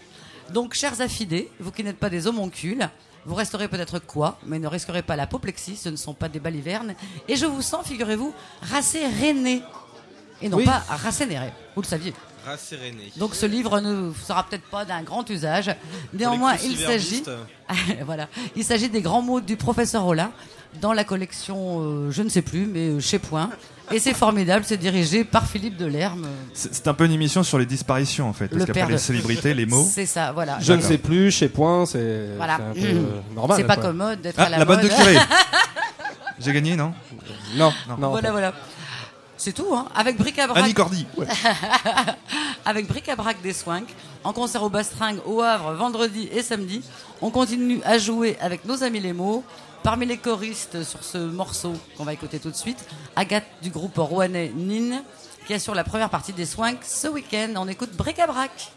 Donc, chers affidés, vous qui n'êtes pas des homoncules, vous resterez peut-être quoi, mais ne risquerez pas l'apoplexie, ce ne sont pas des balivernes. Et je vous sens, figurez-vous, racéréné. Et non Oui. pas racénéré. Vous le saviez. Rasséréné. Donc ce livre ne sera peut-être pas d'un grand usage. Néanmoins, il s'agit, voilà, il s'agit des grands mots du professeur Rollin dans la collection, euh, je ne sais plus, mais euh, chez Point. Et c'est formidable, c'est dirigé par Philippe Delerme. C'est un peu une émission sur les disparitions, en fait. Parce Le qu'après père les de- célébrités, les mots. C'est ça, voilà. Je ne sais plus, chez Point, c'est Voilà. c'est un peu Mmh. normal. C'est pas quoi. commode d'être Ah, à la, la bonne de mode. curé. J'ai gagné, non Non, Non. non. en voilà, fait. voilà. C'est tout, hein. Avec bric-à-brac. Annie Cordy. Ouais. Avec bric-à-brac des Swinks, en concert au Bastringue au Havre vendredi et samedi. On continue à jouer avec nos amis les mots. Parmi les choristes sur ce morceau qu'on va écouter tout de suite, Agathe du groupe rouennais Nin, qui assure la première partie des Swinks ce week-end. On écoute bric-à-brac.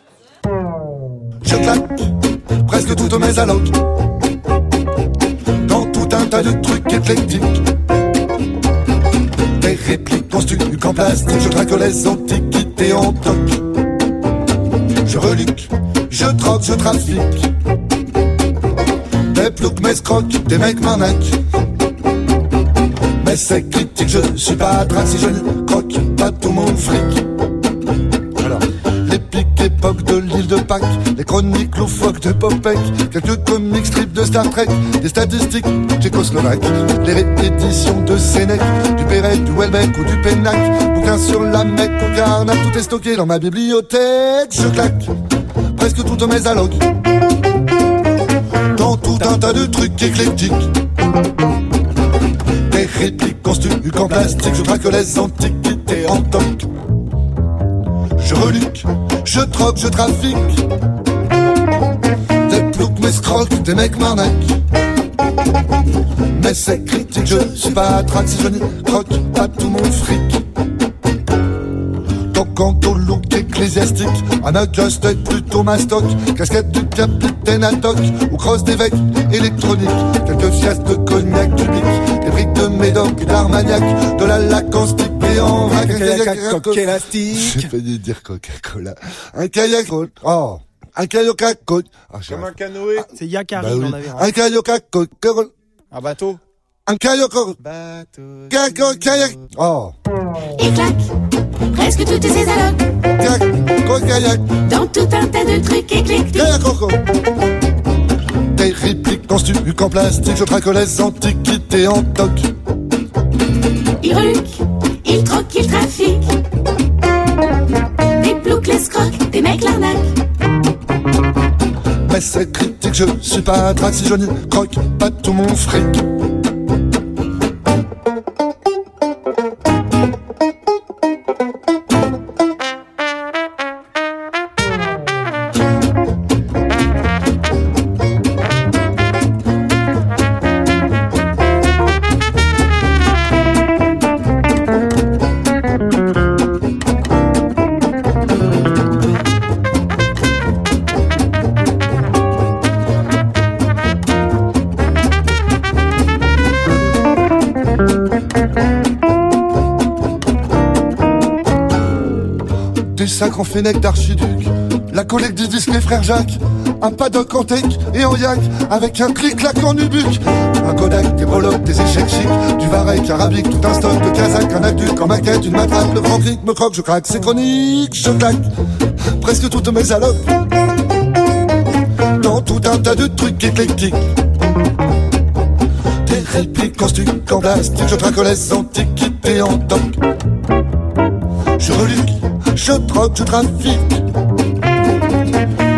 Je claque presque toutes mes allocs dans tout un tas de trucs éclectiques. Des répliques construites en plastique, je traque les antiquités en toc. Je reluque, je troque, je trafique. Des ploucs, mes scrocs, des mecs m'arnaquent. Mais c'est critique, je suis pas drague si je ne croque pas tout mon fric. Alors, les pics époque de l'île de Pâques, les chroniques loufoques de Popek, quelques comics strips de Star Trek, des statistiques tchécoslovaques, les rééditions de Sénèque, du Perret, du Welbeck ou du Pénac, bouquins sur la Mecque, au Carnac, tout est stocké dans ma bibliothèque. Je claque presque toutes mes allocs tout un tas de trucs éclectiques. Des répliques construites en plastique, je traque les antiquités en toc. Je reluque, je troque, je trafique. Des ploucs, mes scrocs, des mecs m'arnaquent. Mais c'est critique, je suis pas attraque je n'y croque pas tout mon fric. Quant au look ecclésiastique, un adjust est plutôt mastoc, casquette du capitaine à toc, ou crosse d'évêque électronique, quelques fiasques de cognac public, des briques de médoc et d'armagnac, de la stick et en vrac, un kayak coq élastique. J'ai failli dire Coca-Cola. Un kayak, oh, un kayak à. Ah, j'ai- Comme un canoë. C'est Yakari, bah oui. on avait un. Un kayak à côte. Un bateau. Un kayak, kayak, kayak, oh. Et clac, presque toutes ces allocs. kayak. Dans tout un tas de trucs éclectiques. Kayak, coco. Des répliques conçues qu'en plastique, je craque les antiquités en toc. Il reluque, il troque, il trafique. Des ploucs, les scrocs, des mecs l'arnaque. Mais c'est critique, je suis pas attraque si je n'y croque pas tout mon fric. Thank you. Sacs en fennec d'archiduc, la collecte du disque les frères Jacques, un paddock en tech et en yak, avec un clic-clac en nubuc, un Kodak, des breloques, des échecs chics, du varech arabique, tout un stock de Kazakh, un aduc en maquette, une matraque, le grand clic, me croque, je craque, c'est chronique, je claque, presque toutes mes allocs, dans tout un tas de trucs éclectiques. Des répliques en stuc, en plastique, je traque les antiquités en toc. Je reluque, je troque, je trafique.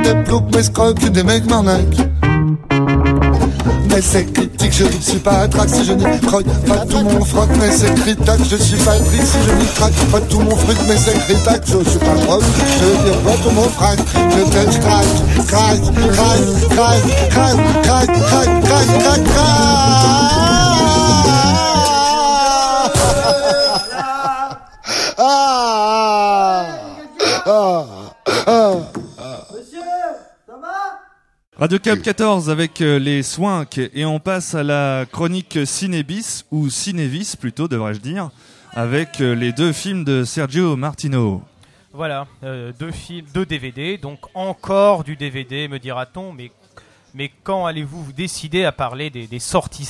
Des ploucs, mes scrocs, des mecs m'arnaquent. Mais c'est critique, je ne suis pas attraque si je n'y croque pas tout mon froc, mais c'est critac, je suis pas trique si je n'y craque pas tout mon fruit, mais c'est critac, je suis pas broc, je dire pas tout mon frac, je te craque, craque, craque, craque, craque, craque, craque, craque, craque, craque. Ah Ah Ah Radio Cap 14 avec euh, les Swinks et on passe à la chronique Cinébis ou Cinévis plutôt devrais-je dire avec euh, les deux films de Sergio Martino. Voilà, euh, deux films, deux DVD, donc encore du DVD, me dira-t-on, mais, mais quand allez-vous vous décider à parler des, des sorties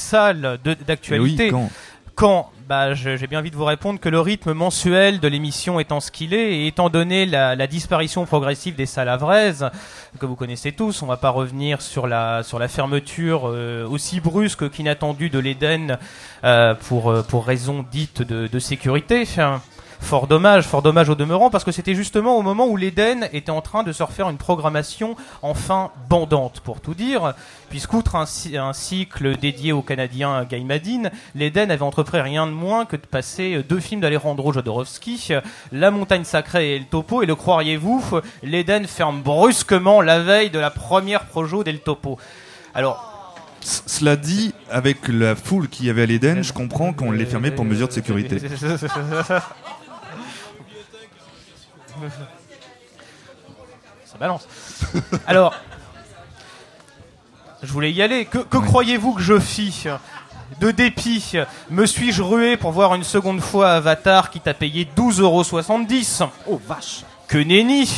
d'actualité Eh oui, quand? Quand bah, J'ai bien envie de vous répondre que le rythme mensuel de l'émission étant ce qu'il est, et étant donné la, disparition progressive des salles avraises, que vous connaissez tous, on va pas revenir sur la, fermeture euh, aussi brusque qu'inattendue de l'Éden euh, pour, euh, pour raison dite de, sécurité. Fort dommage, fort dommage au demeurant, parce que c'était justement au moment où l'Éden était en train de se refaire une programmation enfin bandante, pour tout dire, puisqu'outre un, un cycle dédié au Canadien Guy Madine, l'Éden avait entrepris rien de moins que de passer deux films d'Alejandro Jodorowsky, La montagne sacrée et El Topo, et le croiriez-vous, l'Éden ferme brusquement la veille de la première projo d'El Topo. Alors, C- Cela dit, avec la foule qu'il y avait à l'Éden, je comprends qu'on l'ait fermé pour mesure de sécurité. Ça balance. Alors, je voulais y aller. Que, que croyez-vous que je fis De dépit, me suis-je rué pour voir une seconde fois Avatar qui t'a payé 12,70€ Oh vache Que nenni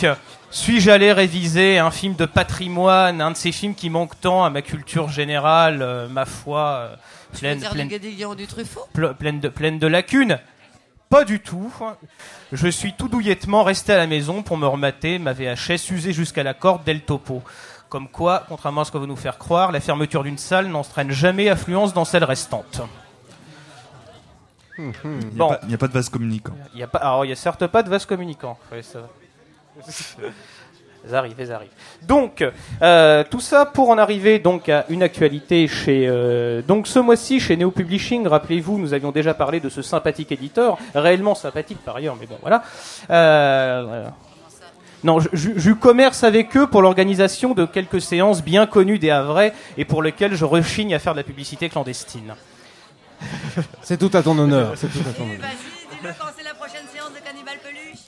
Suis-je allé réviser un film de patrimoine, un de ces films qui manquent tant à ma culture générale, euh, ma foi, euh, Tu veux pleine, dire pleine- du Guédiguian du Truffaut? Ple- pleine de, pleine de lacunes. Pas du tout. Je suis tout douillettement resté à la maison pour me remater ma VHS usée jusqu'à la corde d'El Topo. Comme quoi, contrairement à ce que vous nous faire croire, la fermeture d'une salle n'entraîne jamais affluence dans celle restante. Il n'y a, Bon. pas- il n'y a pas de vase communicant. Il y a pas, alors il y a certes pas de vase communicant. Ouais, ça arrivent, elles arrivent. Donc, euh, tout ça pour en arriver donc à une actualité chez. euh, donc ce mois-ci chez Neo Publishing, rappelez-vous, nous avions déjà parlé de ce sympathique éditeur, réellement sympathique par ailleurs, mais bon voilà. Euh, Non, je, je- je commerce avec eux pour l'organisation de quelques séances bien connues des Havrais et pour lesquelles je rechigne à faire de la publicité clandestine. C'est tout à ton honneur. C'est tout à ton honneur. Dis-le quand c'est la prochaine séance de Cannibal Peluche.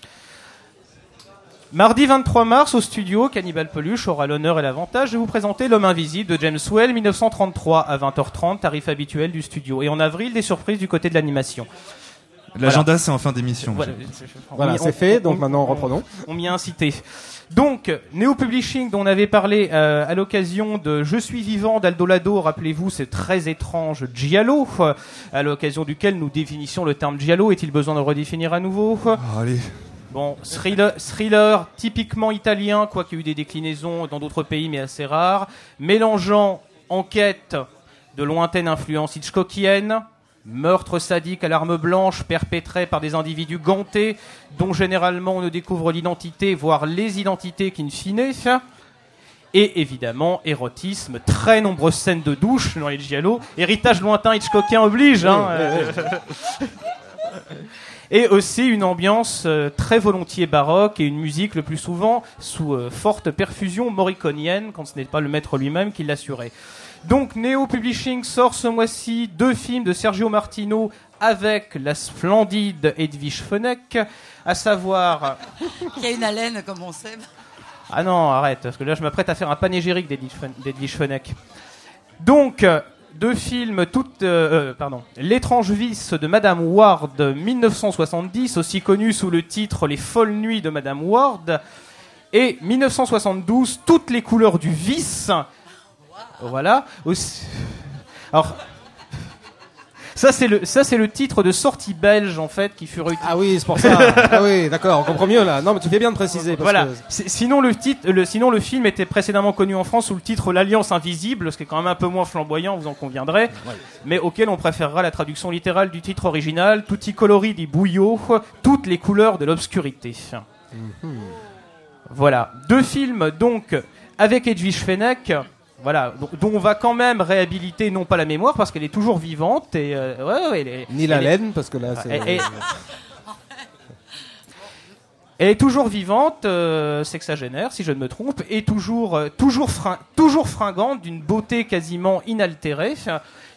Mardi 23 mars, au studio, Cannibal Peluche aura l'honneur et l'avantage de vous présenter L'homme invisible de James Whale, 1933 à 20h30, tarif habituel du studio. Et en avril, des surprises du côté de l'animation. L'agenda, c'est en fin d'émission. Voilà, Voilà, On- c'est fait, donc maintenant, reprenons. On m'y a incité. Donc, Neo Publishing, dont on avait parlé euh, à l'occasion de Je suis vivant d'Aldo Lado, rappelez-vous, c'est très étrange Giallo, euh, à l'occasion duquel nous définissions le terme Giallo. Est-il besoin de le redéfinir à nouveau? Allez. Bon, thriller, thriller typiquement italien, quoiqu'il y ait eu des déclinaisons dans d'autres pays, mais assez rares, mélangeant enquête de lointaine influence hitchcockienne, meurtre sadique à l'arme blanche perpétré par des individus gantés, dont généralement on ne découvre l'identité, voire les identités qui ne fine, et évidemment érotisme, très nombreuses scènes de douche dans les giallo, héritage lointain hitchcockien oblige. Hein, Oui, oui, et aussi une ambiance euh, très volontiers baroque et une musique le plus souvent sous euh, forte perfusion morriconienne quand ce n'est pas le maître lui-même qui l'assurait. Donc Neo Publishing sort ce mois-ci deux films de Sergio Martino avec la splendide Edwige Fenech, à savoir Qui a une haleine comme on sait. ah non, arrête, parce que là je m'apprête à faire un panégyrique d'Edwige Fen- d'Edwige Fenech. Donc, deux films, toutes, euh, euh, pardon, L'étrange vice de Madame Ward, 1970, aussi connu sous le titre Les folles nuits de Madame Ward, et 1972, Toutes les couleurs du vice. Voilà. Alors. Ça c'est le ça c'est le titre de sortie belge en fait qui fut Ah oui, c'est pour ça. ah oui, d'accord, on comprend mieux là. Non, mais tu fais bien de préciser. Parce voilà. que- Sinon le titre, le, sinon le film était précédemment connu en France sous le titre L'Alliance invisible, ce qui est quand même un peu moins flamboyant, vous en conviendrez, mais auquel on préférera la traduction littérale du titre original, Tutti colori di buio, toutes les couleurs de l'obscurité. Voilà, deux films donc avec Edwige Fenech. Voilà, dont, dont on va quand même réhabiliter non pas la mémoire parce qu'elle est toujours vivante et euh, ouais, ouais, elle est- Ni la elle est- laine, parce que là, c'est. Elle- elle- Elle est toujours vivante, euh, sexagénaire, si je ne me trompe, et toujours, euh, toujours, frin- toujours fringante, d'une beauté quasiment inaltérée,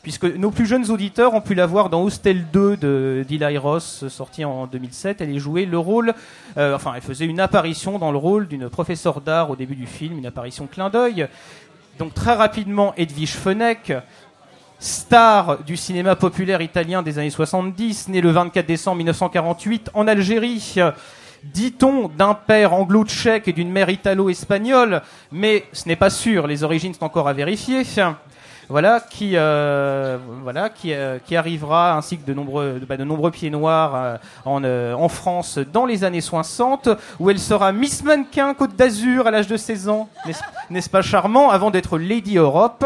puisque nos plus jeunes auditeurs ont pu la voir dans Hostel 2 de d'Eli Ross, sorti en 2007. Elle est jouée le rôle, euh, enfin, elle faisait une apparition dans le rôle d'une professeure d'art au début du film, une apparition clin d'œil. Donc très rapidement, Edwige Fenech, star du cinéma populaire italien des années 70, né le 24 décembre 1948 en Algérie. Dit-on d'un père anglo-tchèque et d'une mère italo-espagnole, mais ce n'est pas sûr, les origines sont encore à vérifier. Voilà qui, euh, voilà qui, euh, qui arrivera ainsi que de nombreux, bah, de nombreux pieds noirs euh, en, euh, en France dans les années 60, où elle sera Miss Mannequin Côte d'Azur à l'âge de 16 ans, n'est-ce pas charmant, avant d'être Lady Europe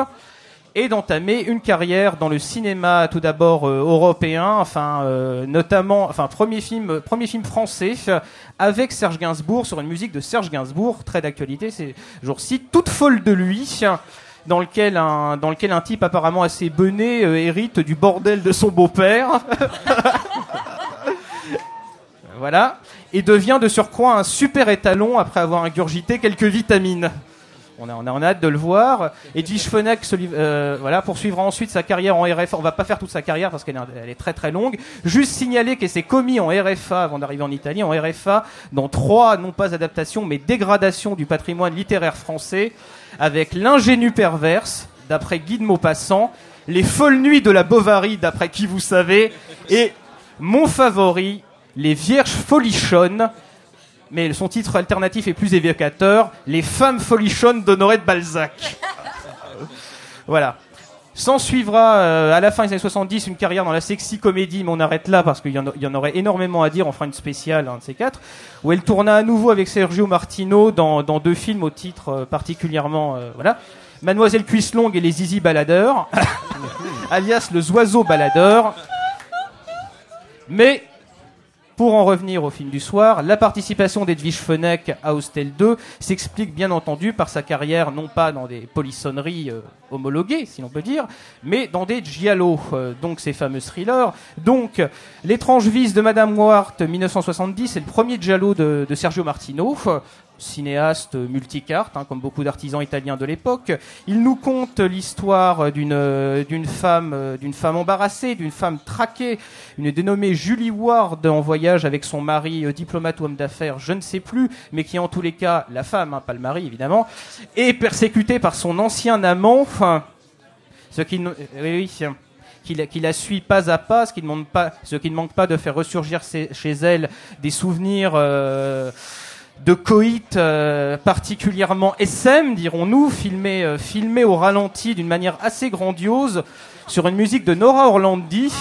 et d'entamer une carrière dans le cinéma tout d'abord euh, européen, enfin euh, notamment, enfin premier film, premier film français avec Serge Gainsbourg sur une musique de Serge Gainsbourg, très d'actualité ces jours-ci, toute folle de lui, dans lequel un dans lequel un type apparemment assez bené euh, hérite du bordel de son beau-père. voilà, et devient de surcroît un super étalon après avoir ingurgité quelques vitamines. On a, on a, on a hâte de le voir. Edwige Fenech euh, voilà, poursuivra ensuite sa carrière en RFA. On va pas faire toute sa carrière parce qu'elle est, est très très longue. Juste signaler qu'elle s'est commis en RFA avant d'arriver en Italie, en RFA, dans trois, non pas adaptations, mais dégradations du patrimoine littéraire français, avec L'ingénu perverse, d'après Guy de Maupassant, Les folles nuits de la Bovary, d'après qui vous savez, et mon favori, Les vierges folichonnes, mais son titre alternatif est plus évocateur, Les femmes folichonnes d'Honoré de Balzac. voilà. S'en suivra euh, à la fin des années 70 une carrière dans la sexy comédie, mais on arrête là parce qu'il y, y en aurait énormément à dire. On fera une spéciale, un de ces quatre, où elle tourna à nouveau avec Sergio Martino dans, dans deux films au titre euh, particulièrement, euh, voilà, Mademoiselle Cuisse-Longue et les Zizi Baladeurs, alias le Zoiseau Baladeur. Mais pour en revenir au film du soir, la participation d'Edwige Fenech à Hostel 2 s'explique bien entendu par sa carrière non pas dans des polissonneries euh, homologuées, si l'on peut dire, mais dans des giallo, euh, donc ces fameux thrillers. Donc, L'étrange vice de Madame Ward 1970, c'est le premier giallo de Sergio Martino. Cinéaste multicarte, hein, comme beaucoup d'artisans italiens de l'époque. Il nous conte l'histoire d'une euh, femme euh, d'une femme embarrassée, d'une femme traquée, une dénommée Julie Ward en voyage avec son mari euh, diplomate ou homme d'affaires, je ne sais plus, mais qui en tous les cas la femme, hein, pas le mari évidemment, est persécutée par son ancien amant. Enfin, ce qui ne- oui, oui, qui la, suit pas à pas, ce qui ne manque pas, ce qui ne manque pas de faire ressurgir chez, chez elle des souvenirs euh, de coït euh, particulièrement SM, dirons-nous, filmés euh, filmés au ralenti d'une manière assez grandiose sur une musique de Nora Orlandi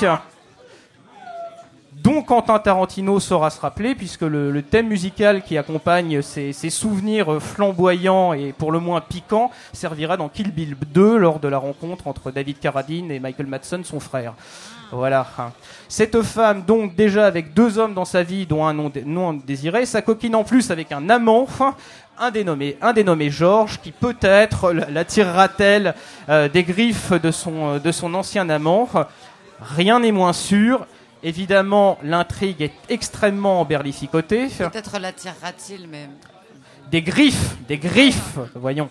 dont Quentin Tarantino saura se rappeler, puisque le, thème musical qui accompagne ces, souvenirs flamboyants et pour le moins piquants servira dans Kill Bill 2 lors de la rencontre entre David Carradine et Michael Madsen, son frère. Voilà. Cette femme, donc, déjà avec deux hommes dans sa vie, dont un dé- non désiré, sa coquine en plus avec un amant, un dénommé, un dénommé Georges, qui peut-être la la tirera-t-elle euh, des griffes de son, euh, de son ancien amant. Rien n'est moins sûr. Évidemment, l'intrigue est extrêmement berlificotée. Peut-être l'attirera-t-il, mais. Des griffes, des griffes, voyons.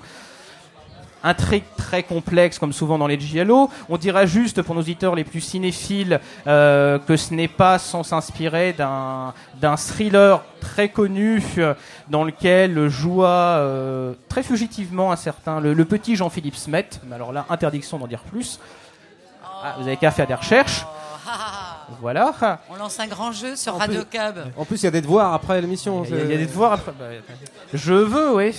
Intrigue très complexe, comme souvent dans les giallo. On dira juste, pour nos auditeurs les plus cinéphiles, euh, que ce n'est pas sans s'inspirer d'un d'un thriller très connu euh, dans lequel joua euh, très fugitivement un certain le, le petit Jean-Philippe Smet. Mais alors là, interdiction d'en dire plus. Ah, vous avez qu'à faire des recherches. Voilà. On lance un grand jeu sur Radio Cab. En plus, il y a des devoirs après l'émission. Il y a- il y a des devoirs après. je veux, oui.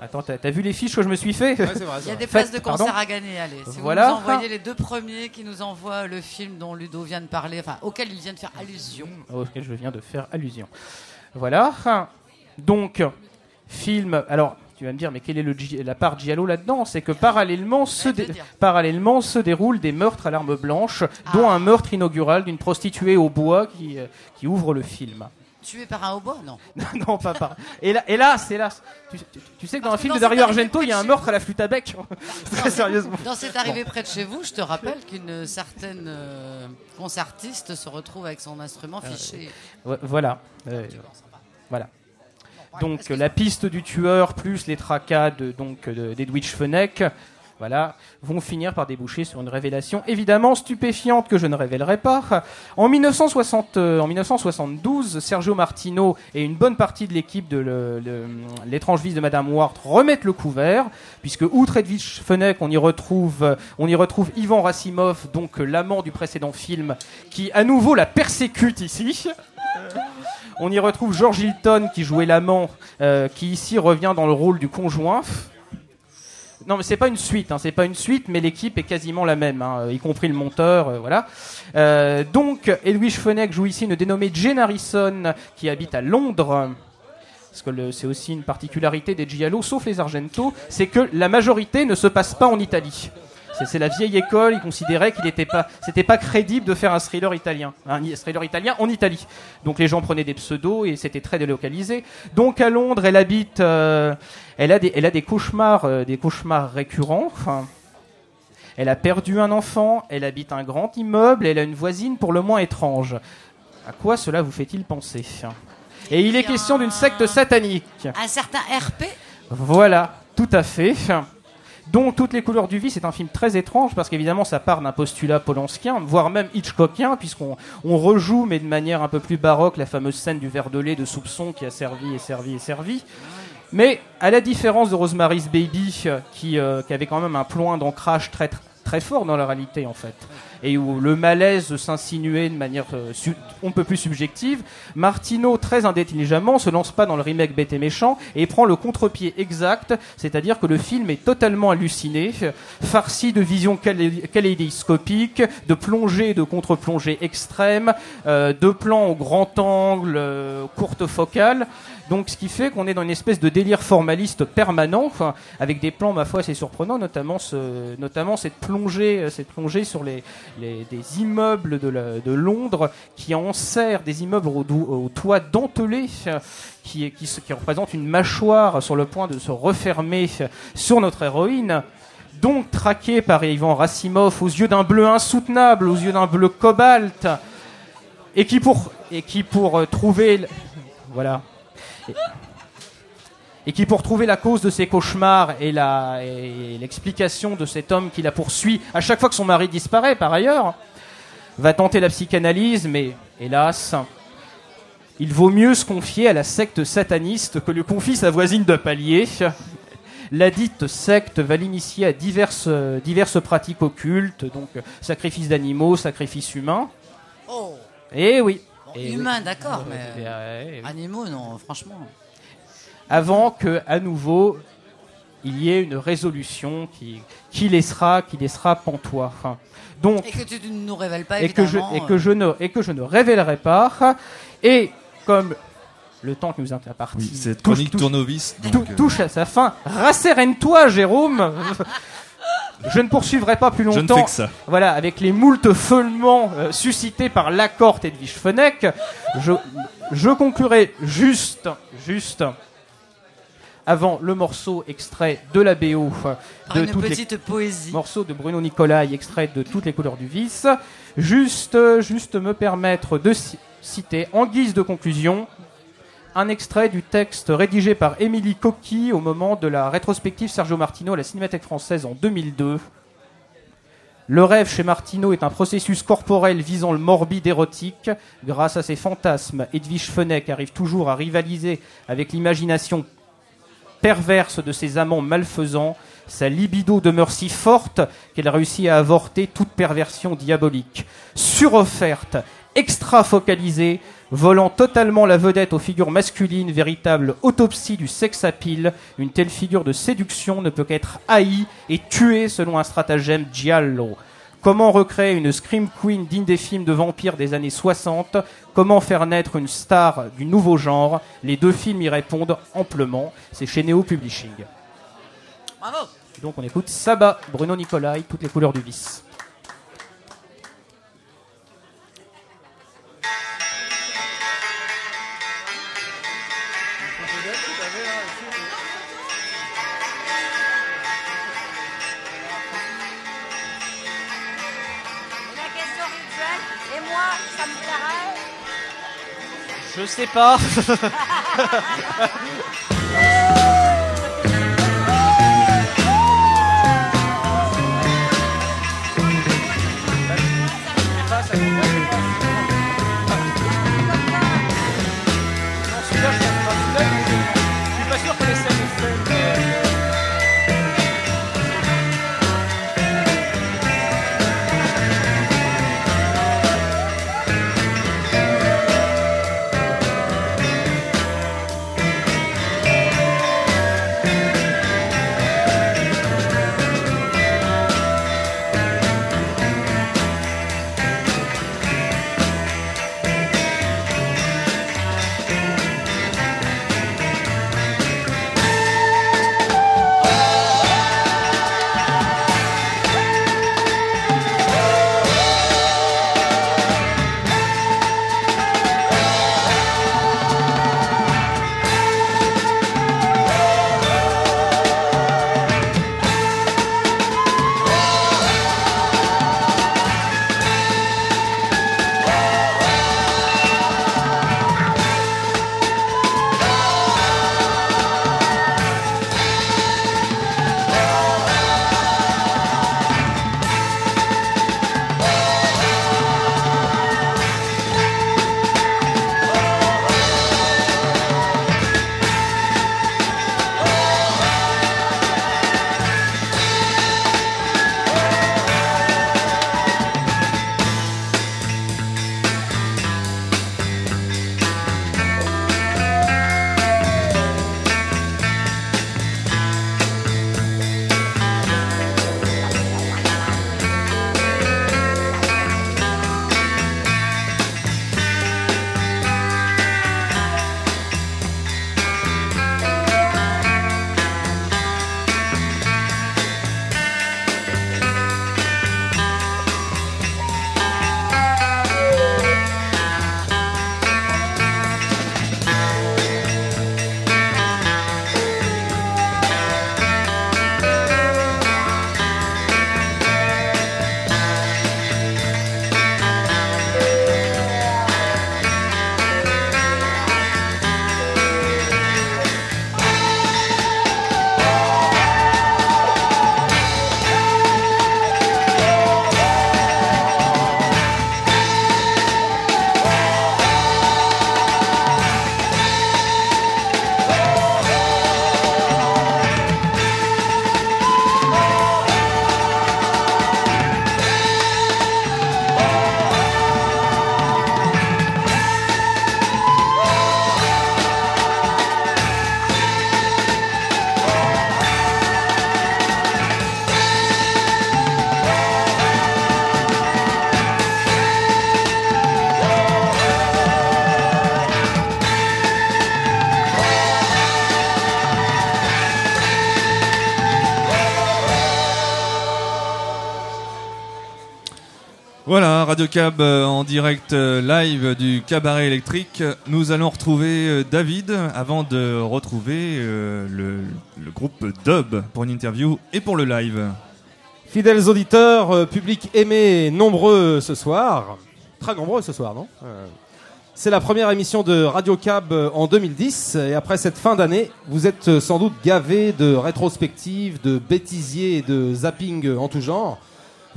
Attends, t'as t'as vu les fiches que je me suis fait Il y a des places de concert à gagner, allez. Si voilà. vous nous envoyez les deux premiers qui nous envoient le film dont Ludo vient de parler, enfin, auquel il vient de faire allusion. auquel je viens de faire allusion. Voilà. Donc, film. Alors, tu vas me dire, mais quelle est le, la part Giallo là-dedans? C'est que parallèlement se, dé- parallèlement se déroulent des meurtres à l'arme blanche, dont un meurtre inaugural d'une prostituée au bois qui, euh, qui ouvre le film. Tué par un hautbois Non. non, pas par. Et là, hélas, hélas. Tu, tu- tu sais que dans un Parce film de Dario Argento, il y a un meurtre à la flûte à bec. Très sérieusement. Dans cette arrivée près de chez vous, je te rappelle qu'une certaine euh, concertiste se retrouve avec son instrument fiché. Ouais, voilà. Euh, voilà. Donc la piste du tueur plus les tracas de, donc de- d'Edwidge Fenech, voilà, vont finir par déboucher sur une révélation évidemment stupéfiante que je ne révélerai pas. En 1960, euh, 1972, Sergio Martino et une bonne partie de l'équipe de l'étrange vie de Madame Ward remettent le couvert, puisque outre Edwidge Fenech, on y retrouve, retrouve Ivan Rassimov, donc euh, l'amant du précédent film, qui à nouveau la persécute ici. On y retrouve George Hilton qui jouait l'amant, euh, qui ici revient dans le rôle du conjoint. Non, mais c'est pas une suite, hein, c'est pas une suite, mais l'équipe est quasiment la même, hein, y compris le monteur, euh, voilà. Euh, donc, Edwige Fenech joue ici une dénommée Jane Harrison qui habite à Londres. Parce que c'est aussi une particularité des Giallo, sauf les Argento, c'est que la majorité ne se passe pas en Italie. C'est- la vieille école, ils considéraient qu'il n'était pas, c'était pas crédible de faire un thriller italien, un thriller italien en Italie. Donc les gens prenaient des pseudos et c'était très délocalisé. Donc à Londres, elle habite, euh, elle a des, elle a des cauchemars, euh, des cauchemars récurrents. Enfin, elle a perdu un enfant, elle habite un grand immeuble, elle a une voisine pour le moins étrange. À quoi cela vous fait-il penser? Et il est question d'une secte satanique. Un certain RP Voilà, tout à fait. Donc toutes les couleurs du vice, c'est un film très étrange parce qu'évidemment ça part d'un postulat polanskien, voire même Hitchcockien, puisqu'on on rejoue, mais de manière un peu plus baroque, la fameuse scène du verre de lait de soupçon qui a servi et servi et servi. Mais à la différence de Rosemary's Baby, euh, qui, euh, qui avait quand même un point d'ancrage très très fort dans la réalité en fait, et où le malaise s'insinuait de manière euh, on peut plus subjective, Martino très indéligemment se lance pas dans le remake bête et méchant et prend le contre-pied exact, c'est-à-dire que le film est totalement halluciné, euh, farci de visions kalé- kaléidoscopiques, de plongées de contre-plongées extrêmes, euh, de plans au grand angle, euh, courte focale. Donc, ce qui fait qu'on est dans une espèce de délire formaliste permanent, avec des plans, ma foi, assez surprenants, notamment, ce, notamment cette plongée, euh, cette plongée sur les, des immeubles de, Londres qui enserrent des immeubles au, au toit dentelé, qui, qui, qui représentent une mâchoire sur le point de se refermer sur notre héroïne. Donc traquée par Ivan Rassimov aux yeux d'un bleu insoutenable, aux yeux d'un bleu cobalt, et qui pour, et qui pour euh, trouver... Voilà. Et- qui, pour trouver la cause de ses cauchemars et l'explication de cet homme qui la poursuit à chaque fois que son mari disparaît, par ailleurs, va tenter la psychanalyse, mais hélas, il vaut mieux se confier à la secte sataniste que lui confie sa voisine de palier. La dite secte va l'initier à diverses, diverses pratiques occultes, donc sacrifice d'animaux, sacrifice humain. Oh. Et oui. Eh Humain, oui. d'accord, mais oui. animaux, non, franchement. Avant que, à nouveau, il y ait une résolution qui, qui laissera, qui laissera pantois. Enfin, Donc, Et que tu ne nous révèles pas, et que je et que je ne et que je ne révélerai pas et comme le temps qui nous est imparti Oui, cette touche- chronique touche- tournevis, euh. touche à sa fin rassérène-toi Jérôme je ne poursuivrai pas plus Je ne longtemps fais que ça. voilà avec les moultes feulements euh, suscités par l'accord Edwige Fenech je je conclurai juste juste avant le morceau extrait de la BO Par de une toutes les- petite poésie. morceau de Bruno Nicolai extrait de toutes les couleurs du vice. Juste, euh, juste me permettre de ci- citer en guise de conclusion un extrait du texte rédigé par Émilie Coqui au moment de la rétrospective Sergio Martino à la Cinémathèque française en 2002. Le rêve chez Martino est un processus corporel visant le morbide érotique. Grâce à ses fantasmes, Edwige Fenech arrive toujours à rivaliser avec l'imagination perverse de ses amants malfaisants, sa libido demeure si forte qu'elle réussit à avorter toute perversion diabolique. Surofferte, extra-focalisée, volant totalement la vedette aux figures masculines, véritable autopsie du sex appeal, une telle figure de séduction ne peut qu'être haïe et tuée selon un stratagème giallo. Comment recréer une Scream Queen digne des films de vampires des années 60 Comment faire naître une star du nouveau genre? Les deux films y répondent amplement. C'est chez Neo Publishing. Bravo donc on écoute Saba, Bruno Nicolai, toutes les couleurs du vice. Je sais pas. Radio Cab euh, en direct euh, live du cabaret électrique. Nous allons retrouver euh, David avant de retrouver le, groupe Dub pour une interview et pour le live. Fidèles auditeurs, public aimé, nombreux ce soir. Très nombreux ce soir, non? C'est la première émission de Radio Cab en 2010. Et après cette fin d'année, vous êtes sans doute gavés de rétrospectives, de bêtisiers de zapping en tout genre.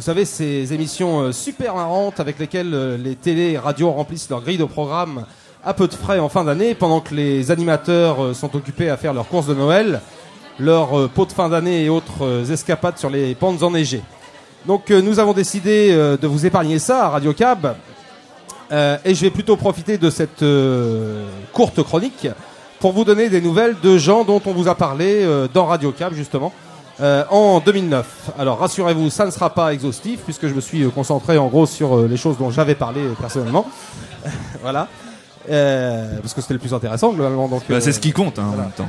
Vous savez, ces émissions euh, super marrantes avec lesquelles euh, les télés et radios remplissent leur grille de programme à peu de frais en fin d'année, pendant que les animateurs euh, sont occupés à faire leurs courses de Noël, leurs pots de fin d'année et autres escapades sur les pentes enneigées. Donc nous avons décidé de vous épargner ça à Radio Cab, et je vais plutôt profiter de cette courte chronique pour vous donner des nouvelles de gens dont on vous a parlé dans Radio Cab justement euh, en 2009. Alors rassurez-vous, ça ne sera pas exhaustif puisque je me suis euh, concentré en gros sur euh, les choses dont j'avais parlé euh, personnellement. voilà. Parce que c'était le plus intéressant globalement. Donc, Bah, c'est ce qui compte hein, en même temps.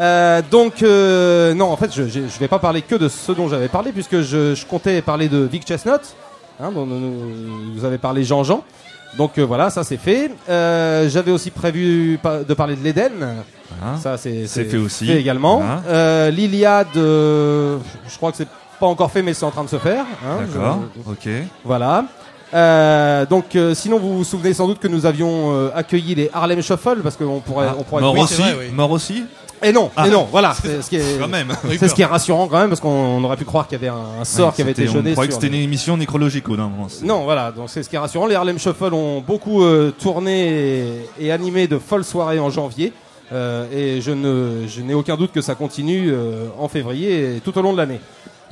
Euh, donc euh, non, en fait, je, je vais pas parler que de ce dont j'avais parlé puisque je, je comptais parler de Vic Chestnut, hein, dont nous- vous avez parlé Jean-Jean. Donc euh, voilà, ça c'est fait. J'avais aussi prévu de parler de l'Éden. Voilà. Ça c'est C'est fait aussi. également. Voilà. Euh, L'Iliade, euh, je crois que c'est pas encore fait, mais c'est en train de se faire. hein. D'accord, ok. voilà. Euh, donc, euh, sinon, vous vous souvenez sans doute que nous avions euh, accueilli les Harlem Shuffle parce qu'on pourrait, Ah, on pourrait mort oui, aussi, vrai, oui. mort aussi. Et non, Ah. et non, voilà. C'est ce qui est, Quand même. c'est ce qui est rassurant quand même parce qu'on on aurait pu croire qu'il y avait un, un sort Ouais, qui avait été jeté On croyait que c'était une émission nécrologique au d'un moment. Non, voilà, donc c'est ce qui est rassurant. Les Harlem Shuffle ont beaucoup euh, tourné et, et animé de folles soirées en janvier. Euh, et je ne je n'ai aucun doute que ça continue euh, en février et tout au long de l'année.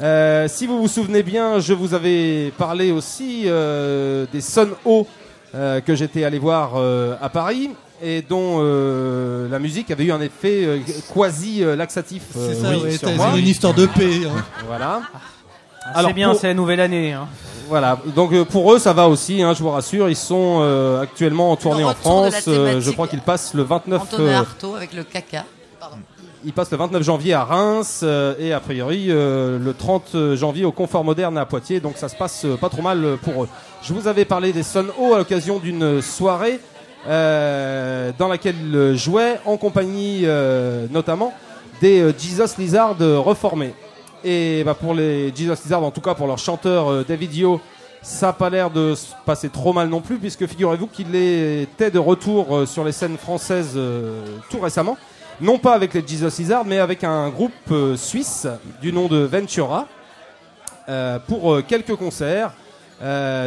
Euh, si vous vous souvenez bien, je vous avais parlé aussi euh, des Sun O euh, que j'étais allé voir euh, à Paris et dont euh, la musique avait eu un effet euh, quasi euh, laxatif euh, C'est ça, oui, ouais, sur moi. c'est une histoire de paix. hein. Voilà. c'est bien, pour- c'est la nouvelle année. hein. Voilà, donc euh, pour eux ça va aussi, hein, je vous rassure, ils sont euh, actuellement en tournée en retour de la France, euh, je crois qu'ils passent le 29 Antonin euh, Artaud avec le caca. Pardon. ils passent le 29 janvier à Reims euh, et a priori euh, le 30 janvier au Confort Moderne à Poitiers, donc ça se passe euh, pas trop mal euh, pour eux. Je vous avais parlé des Sun O à l'occasion d'une soirée euh, dans laquelle ils jouaient en compagnie euh, notamment des euh, Jesus Lizard euh, reformés. Et bah, pour les Jesus Lizard, en tout cas pour leur chanteur euh, David Yo, ça n'a pas l'air de se passer trop mal non plus, puisque figurez-vous qu'il était de retour euh, sur les scènes françaises euh, tout récemment. Non pas avec les Jesus Lizard, mais avec un groupe suisse du nom de Ventura, pour quelques concerts,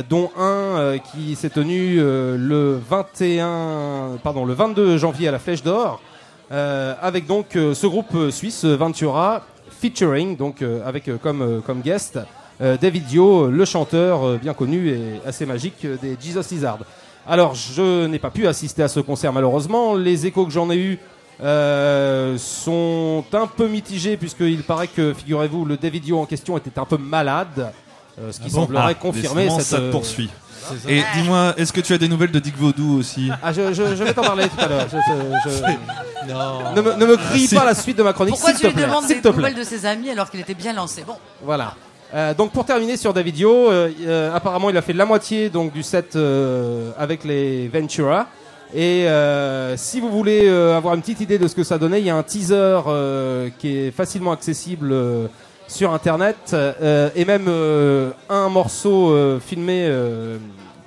dont un qui s'est tenu le 21, pardon, le 22 janvier à la Flèche d'Or, avec donc ce groupe suisse Ventura, featuring donc euh, avec euh, comme euh, comme guest David Dio, le chanteur bien connu et assez magique des Jesus Lizard. Alors je n'ai pas pu assister à ce concert malheureusement. Les échos que j'en ai eus euh, sont un peu mitigés puisqu'il paraît que, figurez-vous, le David Dio en question était un peu malade, euh, ce qui Ah bon semblerait Ah, confirmer cette. ça te poursuit. Ça. Et dis-moi, est-ce que tu as des nouvelles de Dick Vaudou aussi? Ah, je, je- je vais t'en parler tout à l'heure. Je- je- je- Non. Ne me, ne me crie pas la suite de ma chronique, Pourquoi tu te lui demandes des nouvelles de ses amis alors qu'il était bien lancé? Bon, Voilà. Euh, donc pour terminer sur David Yo, euh, euh, apparemment il a fait la moitié donc du set euh, avec les Ventura. Et euh, si vous voulez euh, avoir une petite idée de ce que ça donnait, il y a un teaser euh, qui est facilement accessible euh, sur internet euh, et même euh, un morceau euh, filmé euh,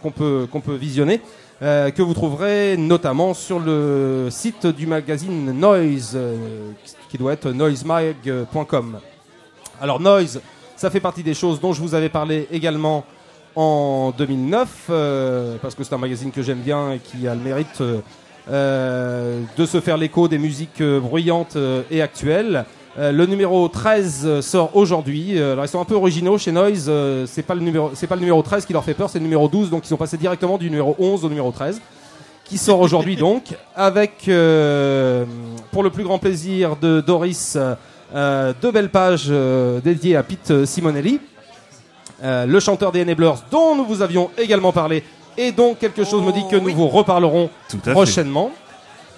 qu'on peut qu'on peut visionner. euh, que vous trouverez notamment sur le site du magazine Noise, euh, qui doit être noisemag.com. Alors Noise, ça fait partie des choses dont je vous avais parlé également en 2009, euh, parce que c'est un magazine que j'aime bien et qui a le mérite de se faire l'écho des musiques bruyantes et actuelles. Euh, le numéro 13 euh, sort aujourd'hui. Euh, alors ils sont un peu originaux chez Noise. euh, c'est pas le numéro, c'est pas le numéro 13 qui leur fait peur, c'est le numéro 12. Donc ils sont passés directement du numéro 11 au numéro 13 qui sort aujourd'hui donc avec euh, pour le plus grand plaisir de Doris euh, deux belles pages euh, dédiées à Pete Simonelli, euh, le chanteur des Enablers dont nous vous avions également parlé et dont quelque chose me dit que nous vous reparlerons Tout à fait.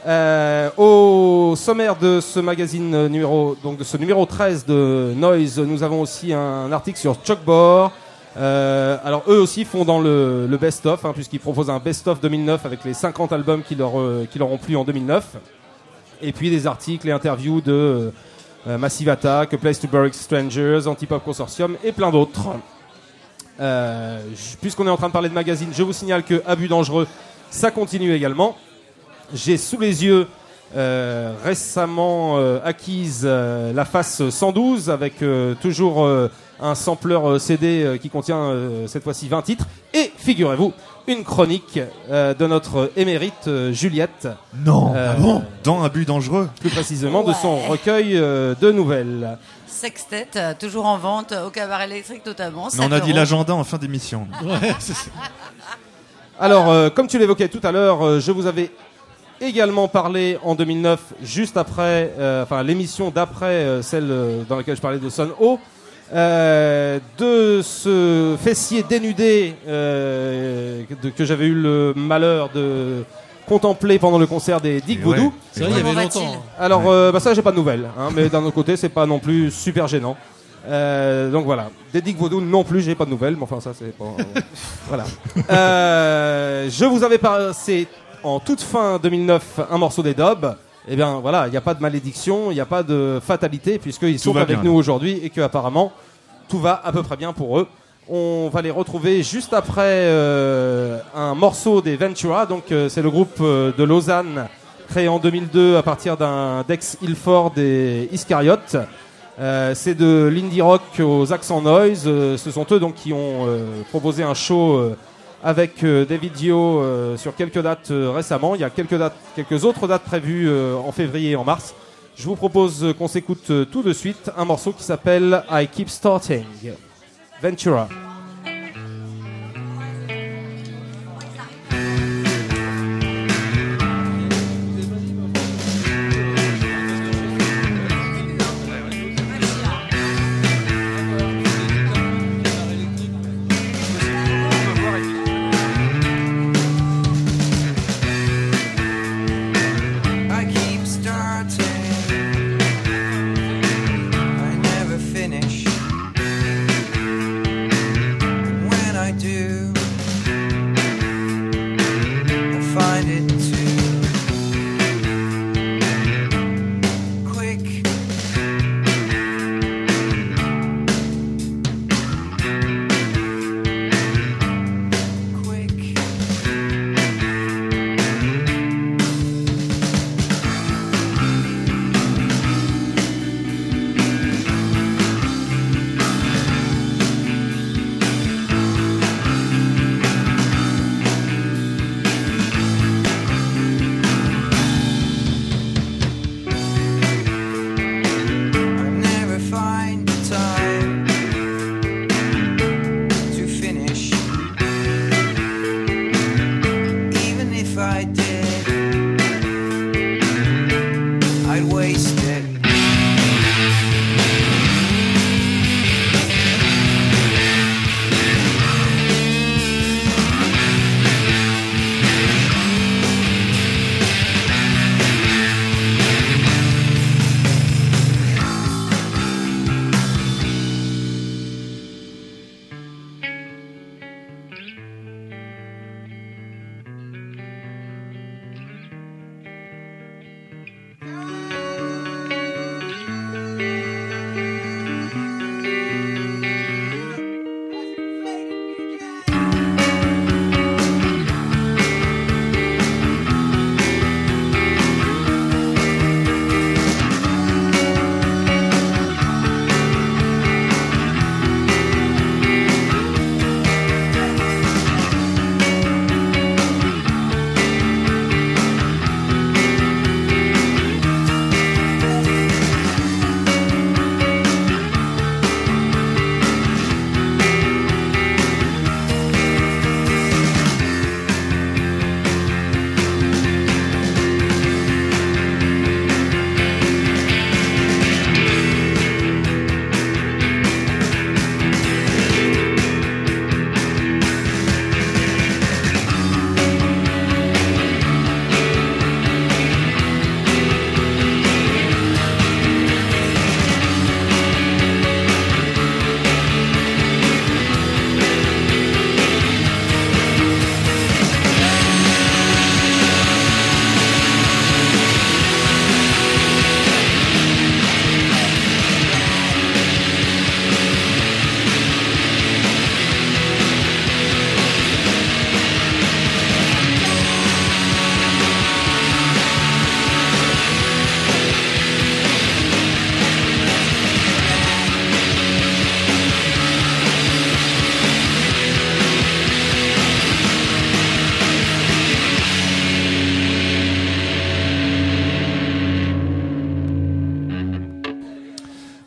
Euh, au sommaire de ce magazine numéro donc de ce numéro 13 de Noise, nous avons aussi un article sur Chuck Bohr, Euh, alors eux aussi font dans le, best-of, hein, puisqu'ils proposent un best-of 2009 avec les 50 albums qui leur, euh, qui leur ont plu en 2009. Et puis des articles et interviews de euh, Massive Attack, Place to Bury Strangers, Antipop Consortium et plein d'autres. Puisqu'on est en train de parler de magazine, je vous signale que Abus Dangereux, ça continue également. J'ai sous les yeux euh, récemment euh, acquise euh, la face 112 avec euh, toujours euh, un sampleur euh, CD euh, qui contient euh, cette fois-ci 20 titres et figurez-vous une chronique euh, de notre émérite euh, Juliette. Non, Euh, ah bon? Dans un but dangereux? Plus précisément de son recueil euh, de nouvelles. Sextet, toujours en vente au cabaret électrique notamment. Mais on a 7 dit l'agenda en fin d'émission. Alors, euh, comme tu l'évoquais tout à l'heure, euh, je vous avais également parlé en 2009, juste après, euh, enfin l'émission d'après euh, celle euh, dans laquelle je parlais de Son Ho, euh, de ce fessier dénudé euh, de- que j'avais eu le malheur de contempler pendant le concert des Dick Voodoo. ouais. C'est vrai, il y avait longtemps. va-t-il Alors, euh, bah ça, j'ai pas de nouvelles, hein, mais d'un autre côté, c'est pas non plus super gênant. Euh, donc voilà, des Dick Vaudou non plus, j'ai pas de nouvelles, mais enfin ça c'est pas. voilà. Euh, je vous avais passé en toute fin 2009 un morceau des Dobs. Eh bien voilà, il n'y a pas de malédiction, il n'y a pas de fatalité puisqu'ils sont avec bien, nous aujourd'hui et que apparemment tout va à peu près bien pour eux. On va les retrouver juste après euh, un morceau des Ventura. Donc euh, c'est le groupe euh, de Lausanne créé en 2002 à partir d'un Dex Ilford et Iscariot. C'est de l'indie rock aux accents noise. Ce sont eux donc qui ont proposé un show avec euh, David Dio euh, sur quelques dates euh, récemment. Il y a quelques dates, quelques autres dates prévues en février et en mars. Je vous propose qu'on s'écoute tout de suite un morceau qui s'appelle I Keep Starting. Ventura.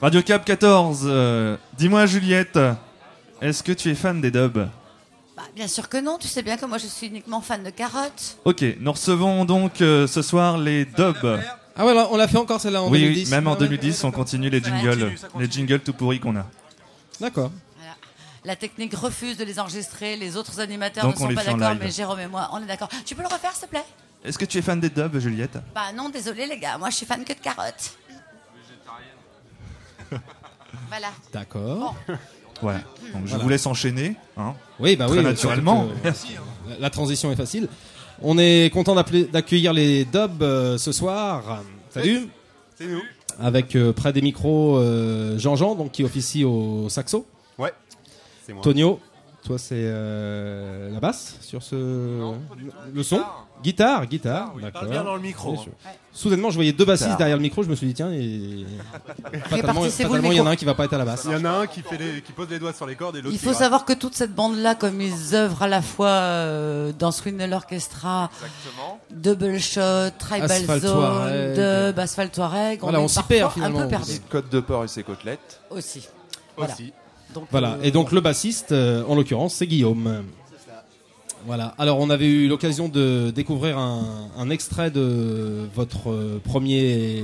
Radio Cap 14. euh, Dis-moi, Juliette, est-ce que tu es fan des dubs Bah, bien sûr que non, tu sais bien que moi je suis uniquement fan de carottes. Ok, nous recevons donc euh, ce soir les dubs. Ah ouais, on l'a fait encore celle-là en oui, 2010. oui, même en Ah ouais. 2010, on continue les jingles, les jingles tout pourris qu'on a. D'accord. La technique refuse de les enregistrer, les autres animateurs Donc ne on sont pas d'accord, mais Jérôme et moi, on est d'accord. Tu peux le refaire, s'il te plaît? Est-ce que tu es fan des dubs, Juliette? Bah non, désolé les gars, moi je suis fan que de carottes. voilà. D'accord. Voilà. Donc je Voilà. vous laisse enchaîner. Hein, Oui, bah Très oui. naturellement. surtout que, euh, La, la transition est facile. On est content d'appeler- d'accueillir les dubs euh, ce soir. Salut. C'est nous. Avec euh, près des micros euh, Jean-Jean, donc qui officie au saxo. Ouais. C'est moi. Tonio, toi c'est euh, la basse sur ce le son. Guitare, guitare, d'accord. Parle bien dans le micro, hein. Soudainement, je voyais deux bassistes Guitare. derrière le micro, je me suis dit tiens, et... fatalement, il y en a un qui va pas être à la basse. Il y en a un qui, fait les- qui pose les doigts sur les cordes et l'autre Il faut savoir que toute cette bande-là, comme ils œuvrent à la fois euh, dans Swindle Orchestra, Double Shot, Tribal Asphalt Zone. Dub, Asphalt Touareg, Voilà, on, on est s'y perd, un finalement. peu perdu Côte de porc et ses côtelettes. aussi. Voilà. Donc, Voilà, euh, et donc le bassiste, euh, en l'occurrence, c'est Guillaume. Voilà, alors on avait eu l'occasion de découvrir un, un extrait de votre euh, premier,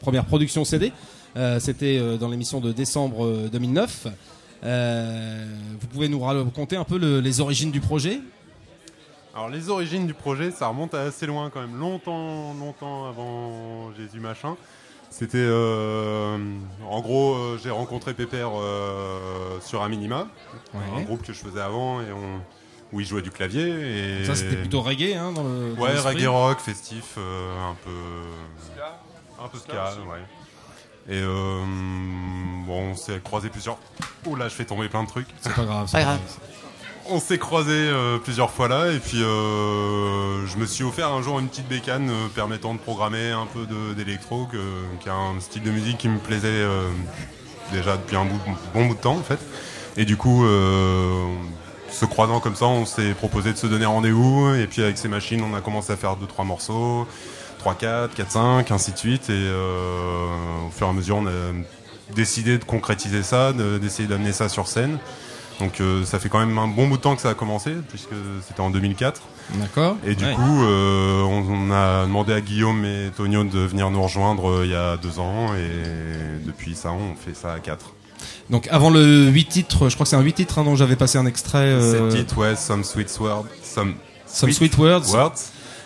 première production CD. Euh, C'était dans l'émission de décembre euh, 2009. Euh, vous pouvez nous raconter un peu le- les origines du projet? Alors les origines du projet, ça remonte à assez loin quand même, longtemps, longtemps avant Jésus machin. C'était euh, en gros, euh, j'ai rencontré Pépère euh, sur un minima, Ouais. un groupe que je faisais avant et on, où il jouait du clavier. Et Ça, c'était plutôt reggae, hein, dans le- dans Ouais, reggae rock, festif, euh, un peu, un peu ska, ouais. Et euh, bon, on s'est croisé plusieurs. Oh là, je fais tomber plein de trucs. C'est pas grave, c'est Pas grave. On s'est croisé euh, plusieurs fois là et puis euh, je me suis offert un jour une petite bécane euh, permettant de programmer un peu d'électro, qui est un style de musique qui me plaisait euh, déjà depuis un bon bout de temps en fait. Et du coup, se croisant comme ça, on s'est proposé de se donner rendez-vous et puis avec ces machines, on a commencé à faire 2-3 morceaux, 3-4, 4-5, ainsi de suite. Et au fur et à mesure, on a décidé de concrétiser ça, de- d'essayer d'amener ça sur scène. Donc euh, ça fait quand même un bon bout de temps que ça a commencé, puisque c'était en 2004. D'accord. Et du Ouais. coup, euh, on, on a demandé à Guillaume et Tonio de venir nous rejoindre euh, il y a deux ans, et depuis ça, on fait ça à quatre. Donc avant le 8 titres, je crois que c'est un 8 titres hein, dont j'avais passé un extrait. euh, Sept titres, ouais, Some Sweet Words. Some, Some Sweet Words. Euh,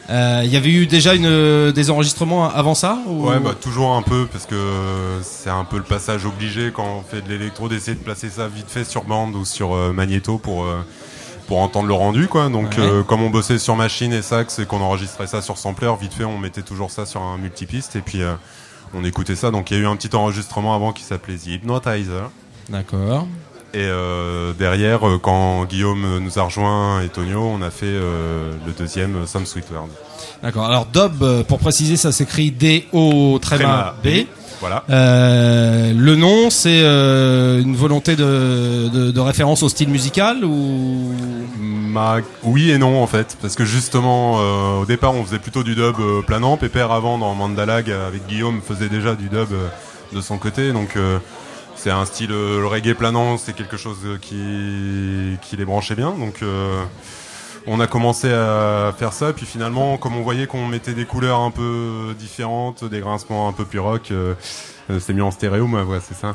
Il y avait eu déjà une, des enregistrements avant ça ou- Ouais, bah toujours un peu, parce que c'est un peu le passage obligé quand on fait de l'électro d'essayer de placer ça vite fait sur bande ou sur euh, magnéto pour, euh, pour entendre le rendu, quoi. Donc, Ouais. euh, comme on bossait sur machine et sax et qu'on enregistrait ça sur sampler, vite fait, on mettait toujours ça sur un multipiste et puis euh, on écoutait ça. Donc, il y a eu un petit enregistrement avant qui s'appelait The Hypnotizer. D'accord. Et euh, derrière, euh, quand Guillaume nous a rejoint et Tonio, on a fait euh, le deuxième, euh, Some Sweet World. D'accord. Alors Dob, pour préciser, ça s'écrit D-O tréma B. B. Voilà. Euh, le nom, c'est euh, une volonté de, de, de référence au style musical ou? Ma- Oui et non en fait, parce que justement euh, au départ on faisait plutôt du dub planant. Pépère avant dans Mandalag avec Guillaume faisait déjà du dub de son côté, donc c'est un style euh, reggae planant, c'est quelque chose qui les branchait bien. Donc euh, on a commencé à faire ça, puis finalement comme on voyait qu'on mettait des couleurs un peu différentes, des grincements un peu plus rock, euh, c'est mis en stéréo ma voix, c'est ça.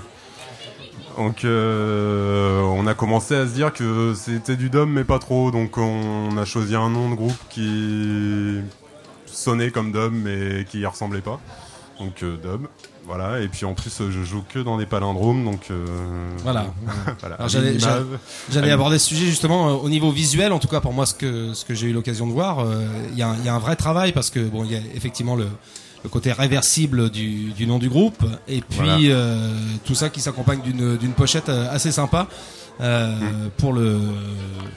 Donc on a commencé à se dire que c'était du dub mais pas trop, donc on a choisi un nom de groupe qui sonnait comme dub mais qui y ressemblait pas. Donc euh, dub, voilà. Et puis en plus je joue que dans des palindromes, donc euh, Voilà. j'allais, aborder ce sujet justement euh, au niveau visuel, en tout cas pour moi, ce que ce que j'ai eu l'occasion de voir, euh, il y, a un- il y a un vrai travail parce que bon, il y a effectivement le le côté réversible du, du nom du groupe et puis Voilà. tout ça qui s'accompagne d'une d'une pochette assez sympa euh, pour le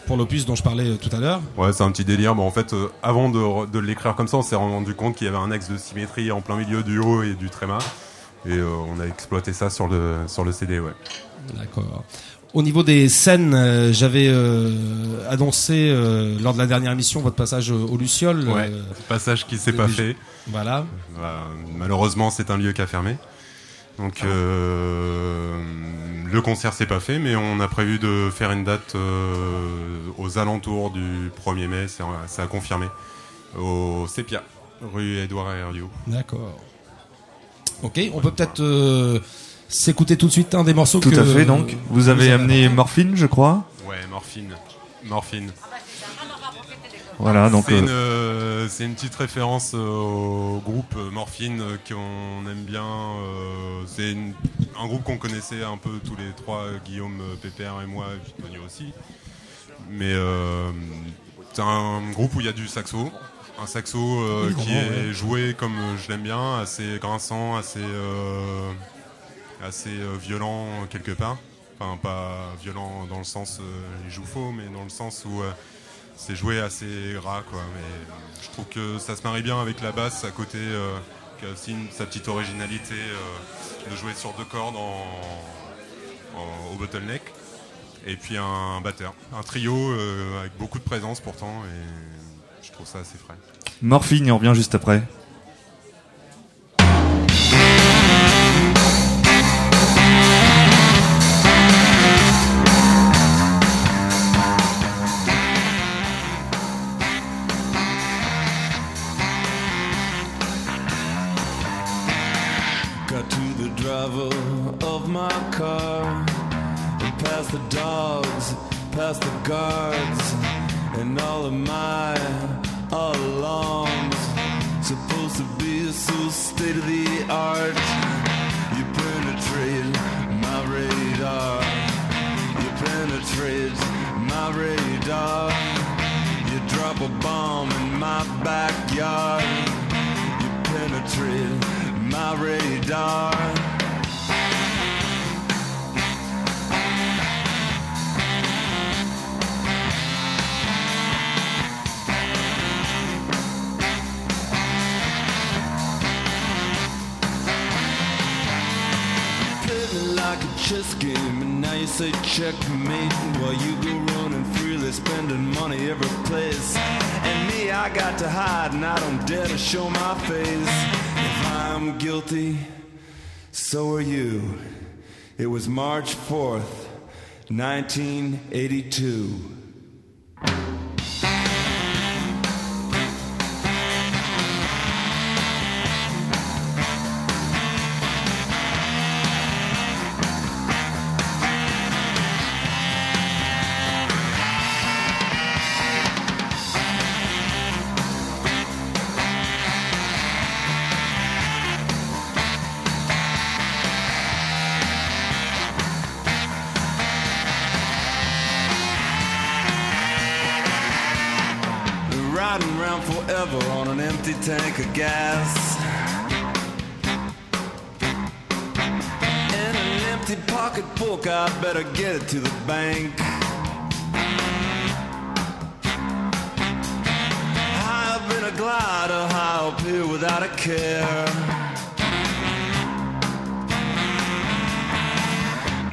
pour l'opus dont je parlais tout à l'heure. Ouais, c'est un petit délire. Bon, en fait, euh, avant de, de l'écrire comme ça, on s'est rendu compte qu'il y avait un axe de symétrie en plein milieu du haut et du tréma. Et euh, on a exploité ça sur le, sur le CD, ouais. D'accord. Au niveau des scènes, euh, j'avais euh, annoncé euh, lors de la dernière émission votre passage au Luciole. Ouais, passage qui s'est pas fait. Voilà. Bah, malheureusement, c'est un lieu qui a fermé. Donc euh, le concert s'est pas fait, mais on a prévu de faire une date aux alentours du 1er mai, c'est c'est à confirmer, au Sepia, rue Édouard Herriot. D'accord. Ok, on peut peut-être euh, s'écouter tout de suite un des morceaux Tout que à fait, donc. Vous avez amené Morphine, je crois. Ouais, Morphine. Morphine. Voilà, donc. C'est euh, une, euh, c'est une petite référence au groupe Morphine qu'on aime bien. c'est une- un groupe qu'on connaissait un peu tous les trois, Guillaume, Pépère et moi, et aussi. Mais euh, c'est un groupe où il y a du saxo. Un saxo euh, Oui, qui vraiment, est ouais. joué comme euh, je l'aime bien, assez grinçant, assez, euh, assez violent quelque part. Enfin, pas violent dans le sens il joue faux, mais dans le sens où c'est joué assez gras, quoi. Mais je trouve que ça se marie bien avec la basse à côté, qui a aussi une- sa petite originalité de jouer sur deux cordes en, en- au bottleneck. Et puis un batteur, un trio avec beaucoup de présence pourtant, et je trouve ça assez frais. Morphine, on revient juste après. Backyard. You penetrate my radar. Me like a chess game, now you say checkmate while you go running freely, spending money every place. And me, I got to hide, and I don't dare to show my face. If I'm guilty, so are you. It was March 4th, 1982. Better get it to the bank. High up in a glider, high up here without a care.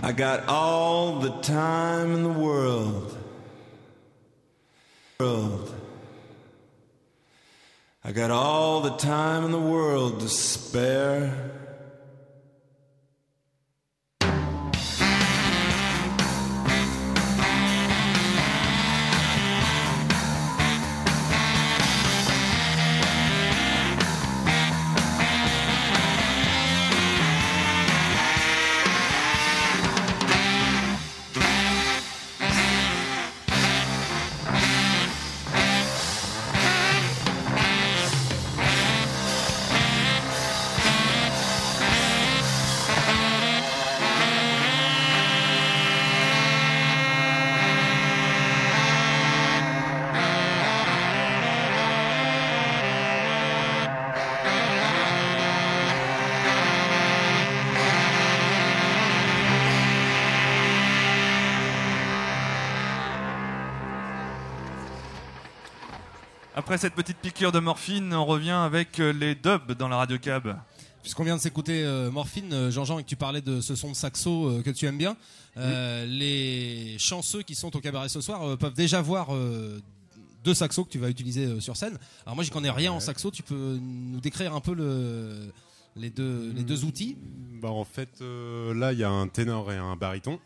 I got all the time in the world. World. I got all the time in the world to spare. Après cette petite piqûre de morphine, on revient avec euh, les dubs dans la radio cab. Puisqu'on vient de s'écouter euh, Morphine, euh, Jean-Jean, et que tu parlais de ce son de saxo euh, que tu aimes bien, euh, les chanceux qui sont au cabaret ce soir euh, peuvent déjà voir euh, deux saxos que tu vas utiliser euh, sur scène. Alors moi, j'y connais rien en saxo, tu peux nous décrire un peu le, les deux, les deux outils? Bah en fait, euh, là il y a un ténor et un baryton.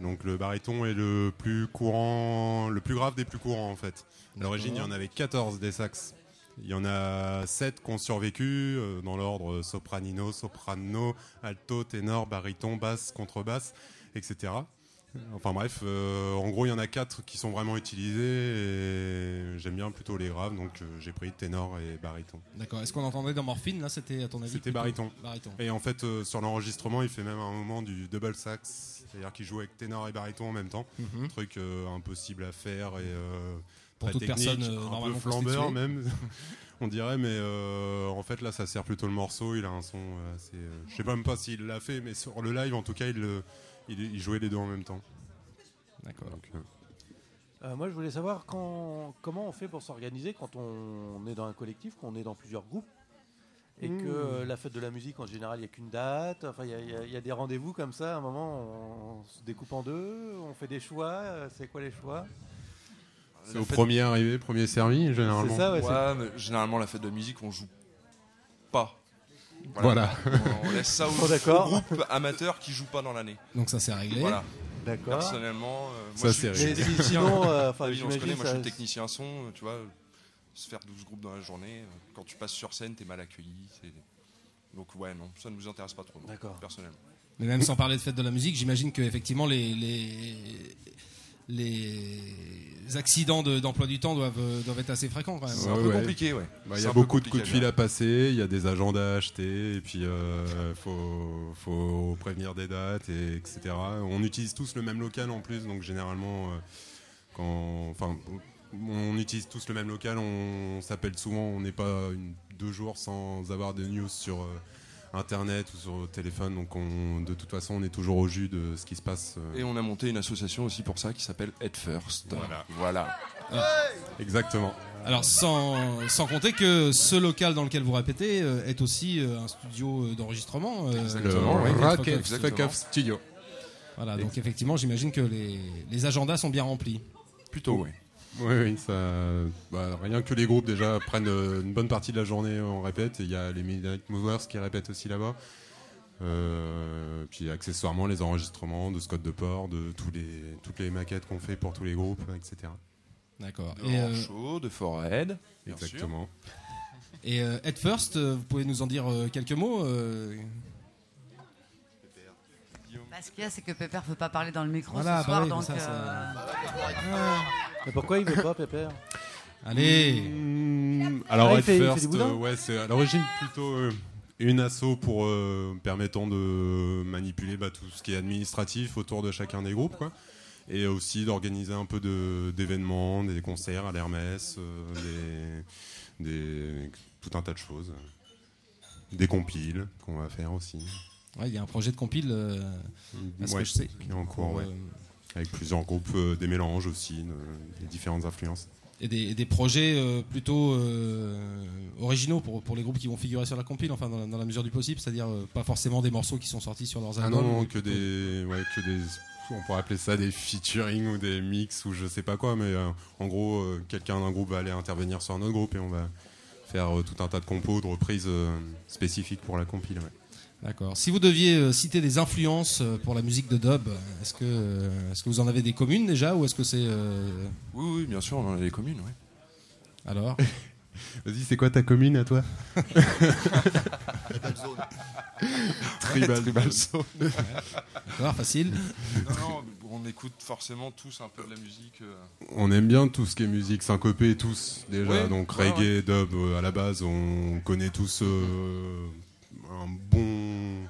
Donc le baryton est le plus courant, le plus grave des plus courants en fait. À l'origine, il y en avait 14 des saxes. Il y en a 7 qui ont survécu euh, dans l'ordre sopranino, soprano, alto, ténor, baryton, basse, contrebasse, etc. Enfin bref, euh, en gros il y en a 4 qui sont vraiment utilisés et j'aime bien plutôt les graves donc euh, j'ai pris ténor et baryton. D'accord. Est-ce qu'on entendait dans Morphine Là, c'était à ton avis C'était baryton. Baryton. Et en fait, sur l'enregistrement, il fait même un moment du double sax, c'est-à-dire qu'il joue avec ténor et baryton en même temps. Mhm. Truc euh, impossible à faire et euh, Pour très toute technique, personne, euh, un peu flambeur même, on dirait. Mais euh, en fait, là, ça sert plutôt le morceau. Il a un son assez. euh, je sais même pas s'il l'a fait, mais sur le live, en tout cas, il, le- il, il jouait les deux en même temps. D'accord. Euh, moi, je voulais savoir quand, comment on fait pour s'organiser quand on est dans un collectif, qu'on est dans plusieurs groupes, et Mmh. que euh, la fête de la musique, en général, il n'y a qu'une date. Enfin, il y a- il y, a- il y a des rendez-vous comme ça. À un moment, on, se découpe en deux, on fait des choix. euh, C'est quoi les choix? C'est au premier arrivé, premier servi, généralement. C'est ça, ouais. mais généralement, la fête de musique, on joue pas. Voilà. On, on laisse ça aux, aux groupes amateurs qui jouent pas dans l'année. Donc ça, c'est réglé. Voilà. D'accord. Personnellement, euh, Ça, moi, je c'est suis- réglé. je suis Mais technicien. sinon, euh, enfin, moi je ça- suis technicien son, tu vois, se faire 12 groupes dans la journée, quand tu passes sur scène, t'es mal accueilli. c'est- Donc ouais, non, ça ne nous intéresse pas trop, non, D'accord. personnellement. Mais même sans parler de fête de la musique, j'imagine que effectivement les les les accidents de- d'emploi du temps doivent euh, doivent être assez fréquents quand même. C'est un peu compliqué, ouais. Bah, Il y a beaucoup de coups de à fil à passer, il y a des agendas à acheter, et puis euh, faut, faut prévenir des dates, et etc. On utilise tous le même local en plus, donc généralement, euh, quand, enfin, on utilise tous le même local, on s'appelle souvent, on n'est pas une, deux jours sans avoir de news sur euh, Internet ou sur téléphone, donc on, de toute façon, on est toujours au jus de ce qui se passe. euh. Et on a monté une association aussi pour ça qui s'appelle Head First. Voilà. Voilà. Exactement. Alors sans, sans compter que ce local dans lequel vous répétez euh, est aussi euh, un studio euh, d'enregistrement. euh, Exactement, le ouais. Rock Studio. Fuck Off Studio. Voilà, donc effectivement, j'imagine que les, les agendas sont bien remplis. Plutôt, oui. Oui, oui, ça, bah, rien que les groupes déjà prennent euh, une bonne partie de la journée en répète. et Il y a les Midnight Movers qui répètent aussi là-bas. Euh, puis accessoirement les enregistrements de Scott Deport, de tous les, toutes les maquettes qu'on fait pour tous les groupes, etc. D'accord. De Et, euh, de Forehead. Exactement. Et euh, Head First, vous pouvez nous en dire quelques mots ce qu'il y a, c'est que Pépère ne peut pas parler dans le micro Voilà, ce soir, bah oui, donc. ça, ça- euh, Mais pourquoi il veut pas, Pépère? Allez Mmh, Alors Ah, il Head fait- il fait First, du boudin? euh, ouais, c'est à l'origine plutôt euh, une asso pour euh, permettant de manipuler bah, tout ce qui est administratif autour de chacun des groupes, quoi. Et aussi d'organiser un peu de- d'événements, des concerts à l'Hermès, euh, des, des- tout un tas de choses. Des compiles qu'on va faire aussi. Ouais, il y a un projet de compile, euh, à ce Ouais, que je sais. qui est en cours, ouais. euh, Avec plusieurs groupes, euh, des mélanges aussi, de- des différentes influences. et, des, et des projets plutôt originaux pour, pour les groupes qui vont figurer sur la compile, enfin dans la, dans la mesure du possible, c'est-à-dire pas forcément des morceaux qui sont sortis sur leurs Ah albums. non, non, que des, que des, on pourrait appeler ça des featuring ou des mix ou je sais pas quoi, mais euh, en gros, euh, quelqu'un d'un groupe va aller intervenir sur un autre groupe et on va faire euh, tout un tas de compos, de reprises spécifiques pour la compile. ouais. D'accord. Si vous deviez euh, citer des influences euh, pour la musique de dub, est-ce que, euh, est-ce que vous en avez des communes déjà ou est-ce que c'est euh, Oui, oui, bien sûr, on en a des communes, oui. alors Vas-y, c'est quoi ta commune à toi? Tribal Zone. Tribal, Tribal Zone. D'accord, facile. Non, non, on écoute forcément tous un peu de la musique. On aime bien tout ce qui est musique syncopée, tous déjà. Ouais, donc ouais, reggae, dub, à la base, on connaît tous euh, un bon.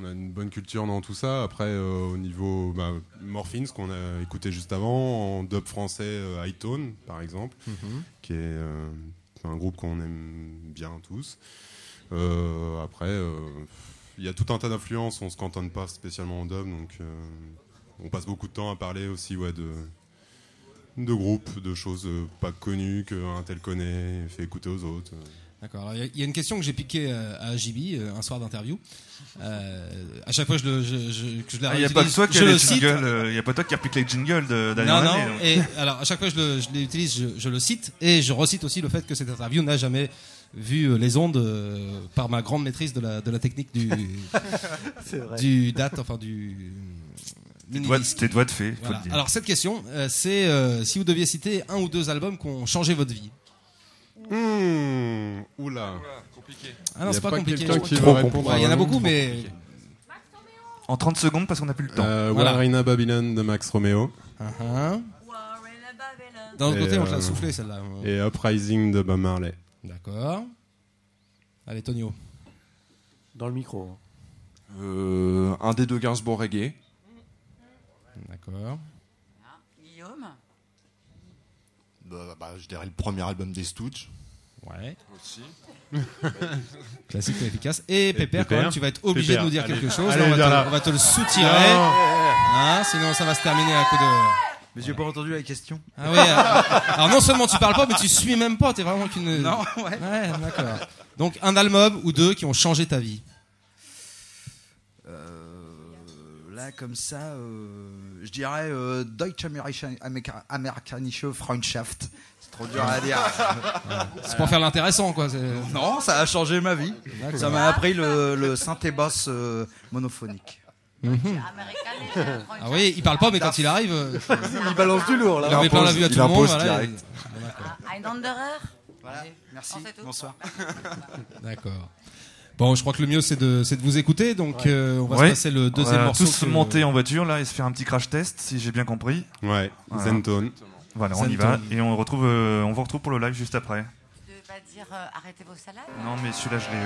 On a une bonne culture dans tout ça. Après, euh, au niveau bah, Morphine, ce qu'on a écouté juste avant, en dub français, euh, par exemple, Mhm. qui est euh, un groupe qu'on aime bien tous. Euh, après, il y a tout un tas d'influences. On se cantonne pas spécialement en dub, donc on passe beaucoup de temps à parler aussi, ouais, de de groupes, de choses pas connues qu'un tel connaît, et fait écouter aux autres. D'accord. Alors, Il y a- une question que j'ai piquée euh, à JB euh, un soir d'interview. Euh, à chaque fois je le, je, je- que je la Il n'y a pas que toi qui le les cite. jingles, euh, il y a pas toi qui applique les jingles de- d'année Non, non. année. Et alors, à chaque fois que je le- je l'utilise, je, je le cite et je recite aussi le fait que cette interview n'a jamais vu euh, les ondes euh, par ma grande maîtrise de la, de la technique du, C'est vrai. du date, enfin du. Tes doigts de fée, Voilà. Alors cette question, euh, c'est euh, si vous deviez citer un ou deux albums qui ont changé votre vie. Hmm, oula. compliqué. Ah non, c'est a pas, pas compliqué. quelqu'un qui Trop va répondre compliqué. Ouais, Il y en a beaucoup, mais. En 30 secondes parce qu'on n'a plus le temps. Euh, Voilà. Warina Babylon de Max Romeo. D'un autre côté, on te l'a euh, soufflé celle-là. Et Uprising de Bob Marley. D'accord. Allez, Tonio. Dans le micro. Euh, un des deux Gainsbourg reggae. D'accord. Guillaume Bah, bah, je dirais le premier album des Stooges. Ouais. Aussi. Classique et efficace. Et Pépère, quand même, tu vas être obligé Pépère. de nous dire Allez. quelque chose. Allez, on, va te, là. on va te le soutirer. Non. Hein, sinon, ça va se terminer à coup de. Mais j'ai pas entendu la question. Ah ouais. euh, Alors non seulement tu parles pas, mais tu suis même pas. T'es vraiment qu'une. Non, ouais. Ouais, d'accord. Donc un album ou deux qui ont changé ta vie. Euh, là, comme ça, euh, je dirais euh, Deutsche American- America- Amerikanische Freundschaft. C'est trop dur à dire. C'est pour faire l'intéressant, quoi. Non, ça a changé ma vie. Ça m'a appris le, le synthé basse euh, monophonique. Mhm. Ah oui, il parle pas, mais quand il arrive, euh, Il balance du lourd, là. Il en met plein la vue à tout le monde. voilà, direct. et- D'accord. Ein Wanderer Voilà, merci. Bonsoir. D'accord. Bon, je crois que le mieux c'est de, c'est de vous écouter, donc euh, on va Ouais. se passer le deuxième on va morceau. tous que- monter en voiture là et se faire un petit crash test si j'ai bien compris. Ouais, Zentone. Voilà, on y va et on retrouve, euh, on vous retrouve pour le live juste après. Tu veux pas dire euh, arrêtez vos salades Non mais celui-là je l'ai.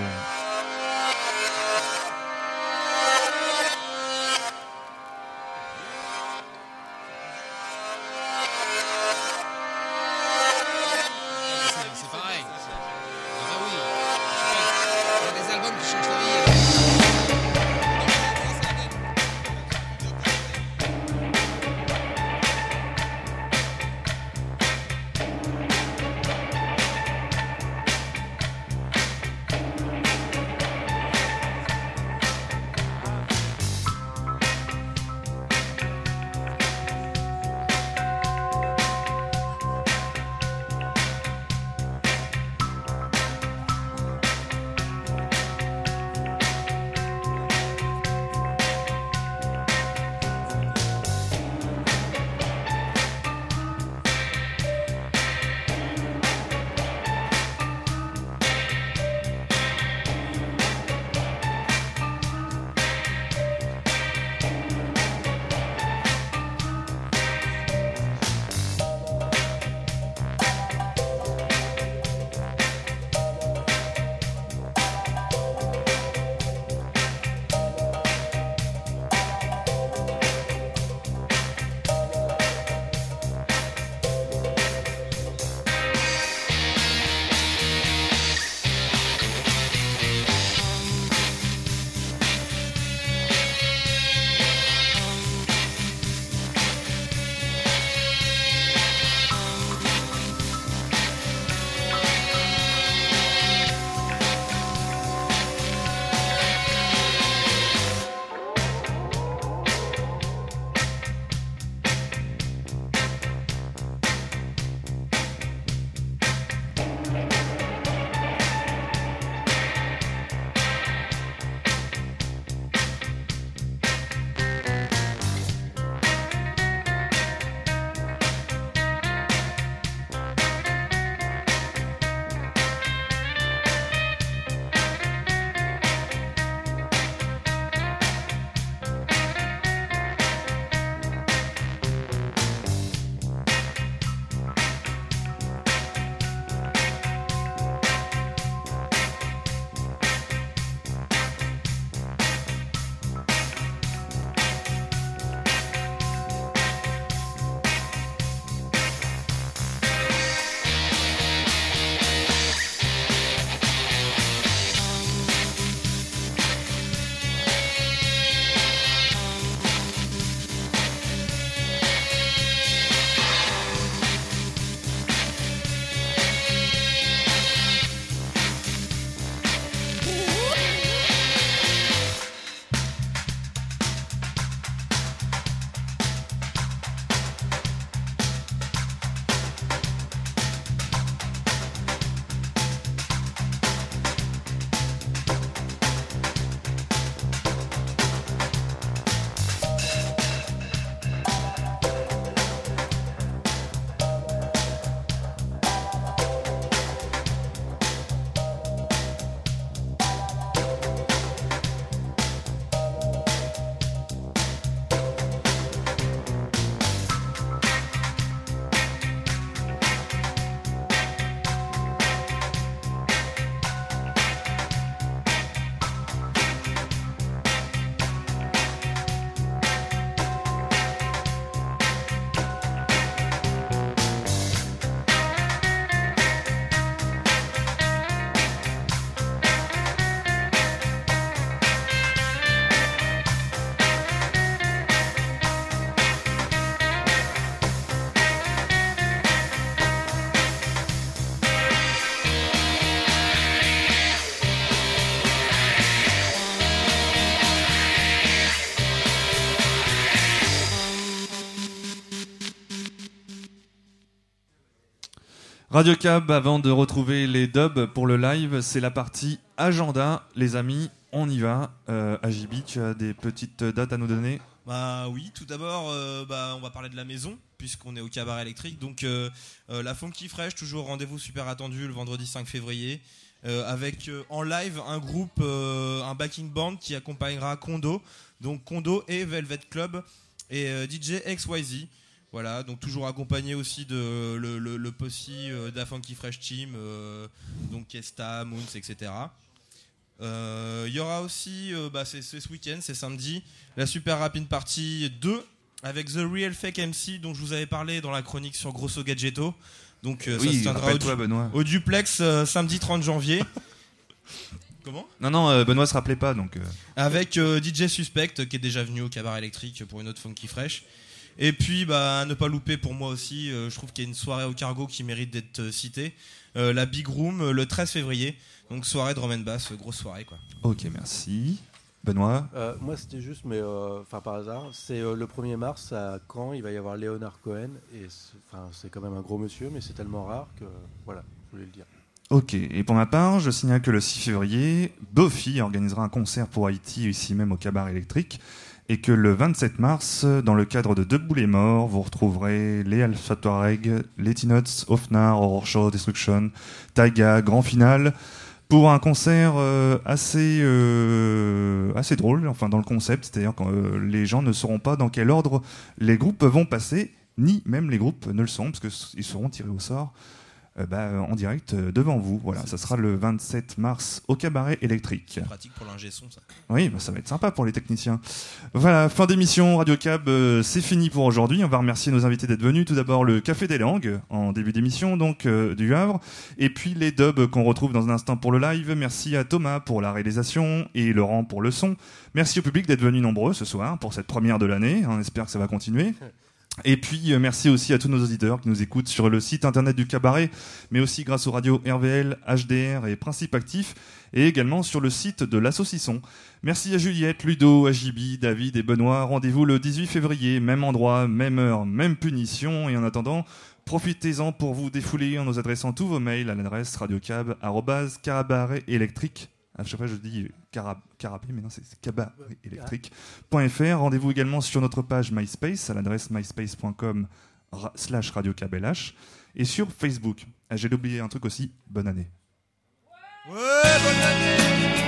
Radio Cab, avant de retrouver les dubs pour le live, c'est la partie agenda. Les amis, on y va. Euh, AJB, tu as des petites dates à nous donner? Bah oui, tout d'abord, euh, bah, on va parler de la maison, puisqu'on est au cabaret électrique. Donc euh, euh, la Funky Fresh, toujours rendez-vous super attendu le vendredi 5 février, avec en live un groupe, un backing band qui accompagnera Kondo, donc Kondo et Velvet Club, et DJ XYZ. Voilà, donc toujours accompagné aussi de le, le, le posse euh, de la Funky Fresh Team, euh, donc Kesta, Moons, etc. Euh, Il y aura aussi, bah, c'est ce week-end, c'est samedi, la Super Rapid Party 2 avec The Real Fake MC dont je vous avais parlé dans la chronique sur Grosso Gadgetto. Donc ça se tiendra au, Benoît. au duplex samedi 30 janvier. Comment? Non, non, Benoît se rappelait pas, donc. avec DJ Suspect qui est déjà venu au cabaret électrique pour une autre funky fresh. Et puis bah à ne pas louper pour moi aussi, euh, je trouve qu'il y a une soirée au cargo qui mérite d'être euh, citée. Euh, la Big Room euh, le 13 février. Donc soirée de drum and bass, euh, grosse soirée quoi. Ok, merci. Benoît Euh, moi, c'était juste, mais euh, enfin par hasard, c'est euh, le 1er mars à Caen, il va y avoir Léonard Cohen, et c'est quand même un gros monsieur, mais c'est tellement rare que voilà, je voulais le dire. Ok, et pour ma part, je signale que le 6 février, Buffy organisera un concert pour Haïti ici même au Cabaret électrique, et que le 27 mars, dans le cadre de Debout les morts, vous retrouverez les Alpha Touareg, les T-Nuts, Ofnar, Horror Show, Destruction, Taiga, Grand Final, pour un concert euh, assez, euh, assez drôle, enfin dans le concept, c'est-à-dire que euh, les gens ne sauront pas dans quel ordre les groupes vont passer, ni même les groupes ne le sont, parce qu'ils seront tirés au sort euh, bah, euh, en direct euh, devant vous. Voilà, ça sera le 27 mars au cabaret électrique. Pratique pour l'ingé son ça. Oui, bah, ça va être sympa pour les techniciens. Voilà, fin d'émission Radio Cab, euh, c'est fini pour aujourd'hui. On va remercier nos invités d'être venus. Tout d'abord le Café des Langues en début d'émission, donc du Havre, et puis les dubs qu'on retrouve dans un instant pour le live. Merci à Thomas pour la réalisation et Laurent pour le son. Merci au public d'être venu nombreux ce soir pour cette première de l'année. On espère que ça va continuer. Et puis euh, merci aussi à tous nos auditeurs qui nous écoutent sur le site internet du cabaret, mais aussi grâce aux radios RVL, HDR et Principe Actif, et également sur le site de l'Assaucisson. Merci à Juliette, Ludo, Ajibi, David et Benoît. Rendez-vous le 18 février, même endroit, même heure, même punition. Et en attendant, profitez-en pour vous défouler en nous adressant tous vos mails à l'adresse radiocab.cabaretélectrique. À chaque fois, je dis carab, carabé, mais non, c'est c'est cabaretélectrique.fr. Rendez-vous également sur notre page MySpace à l'adresse myspace.com slash radiocabLH et sur Facebook. Ah, J'ai oublié un truc aussi. Bonne année. Ouais, bonne année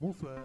Bonsoir.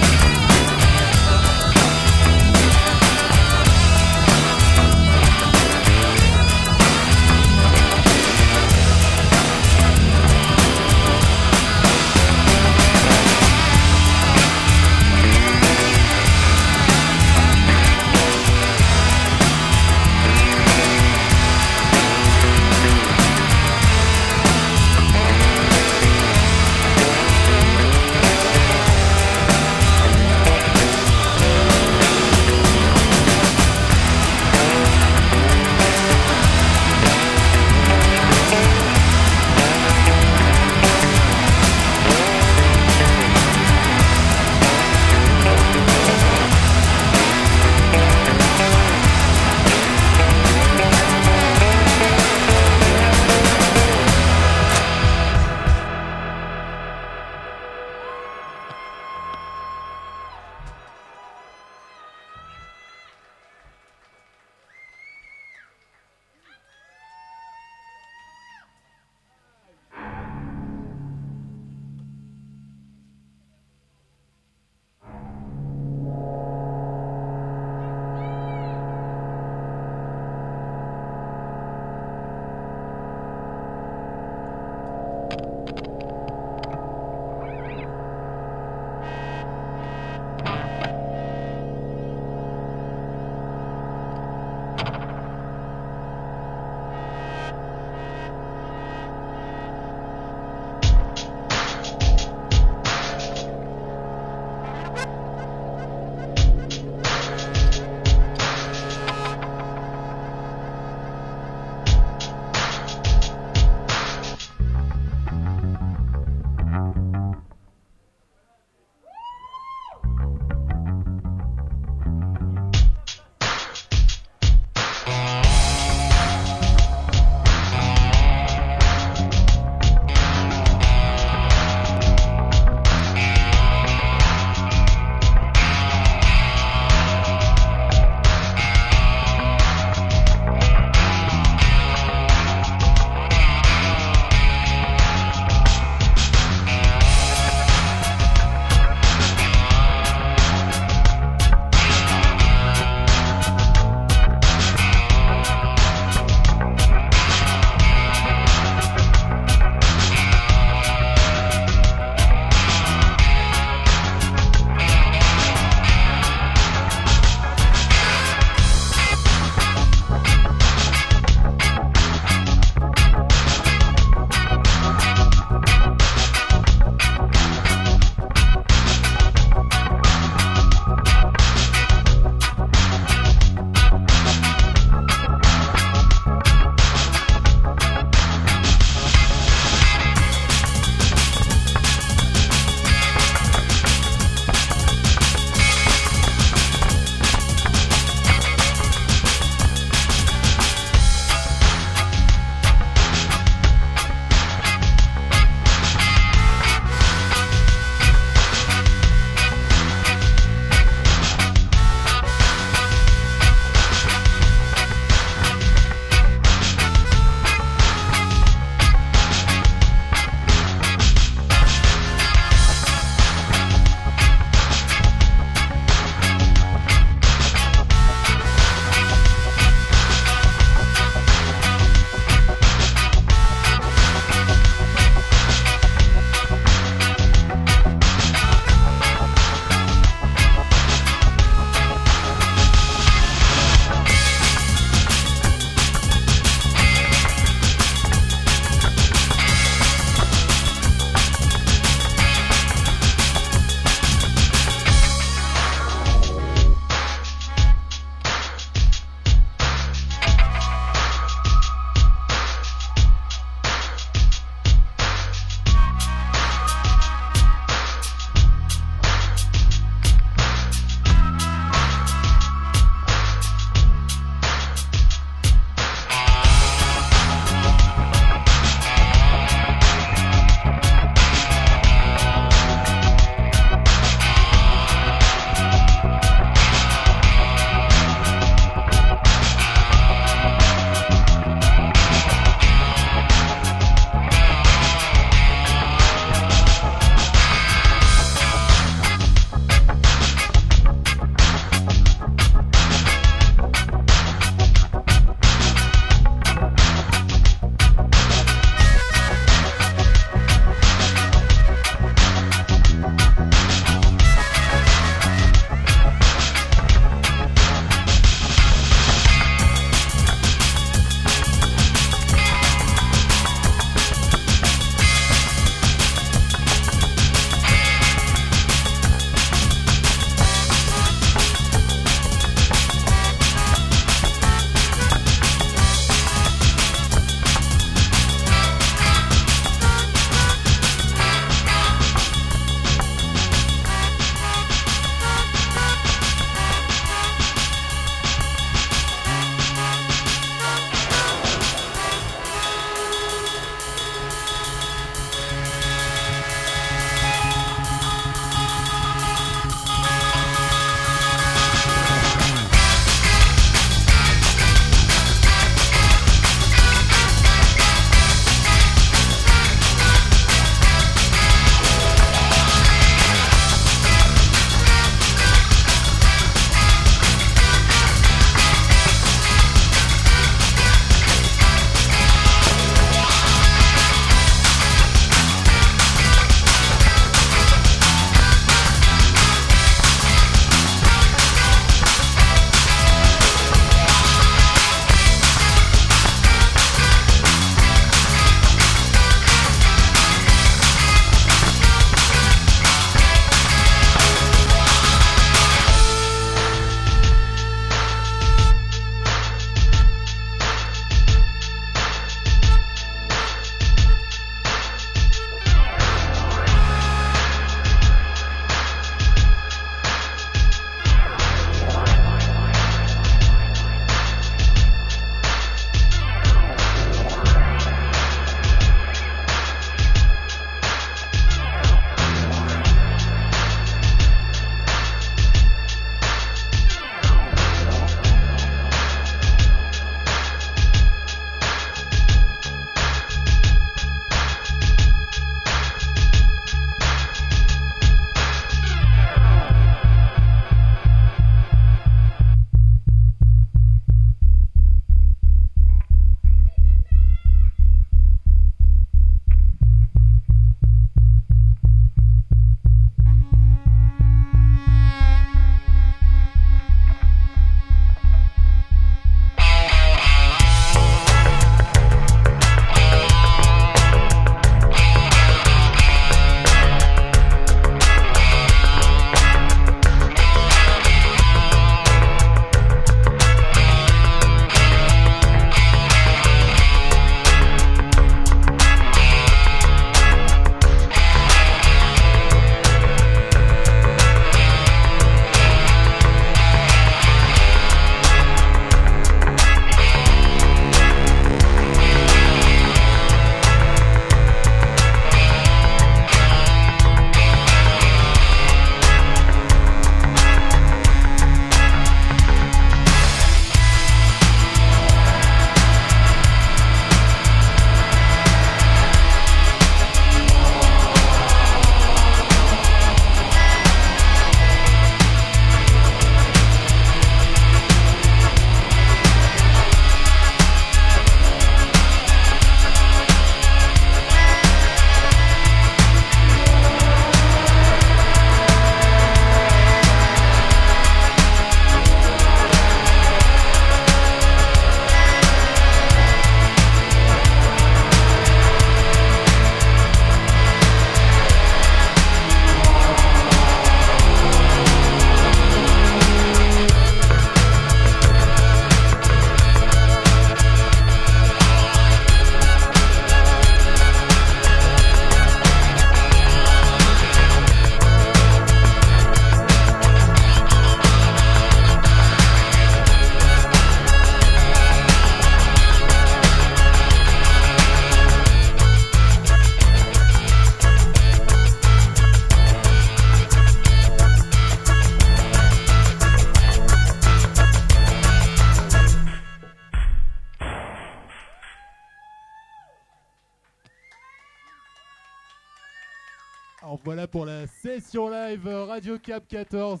Radio Cap 14.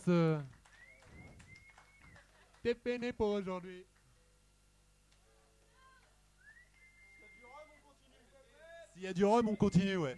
T'es peiné pour aujourd'hui. S'il y a du rhum, on continue, ouais.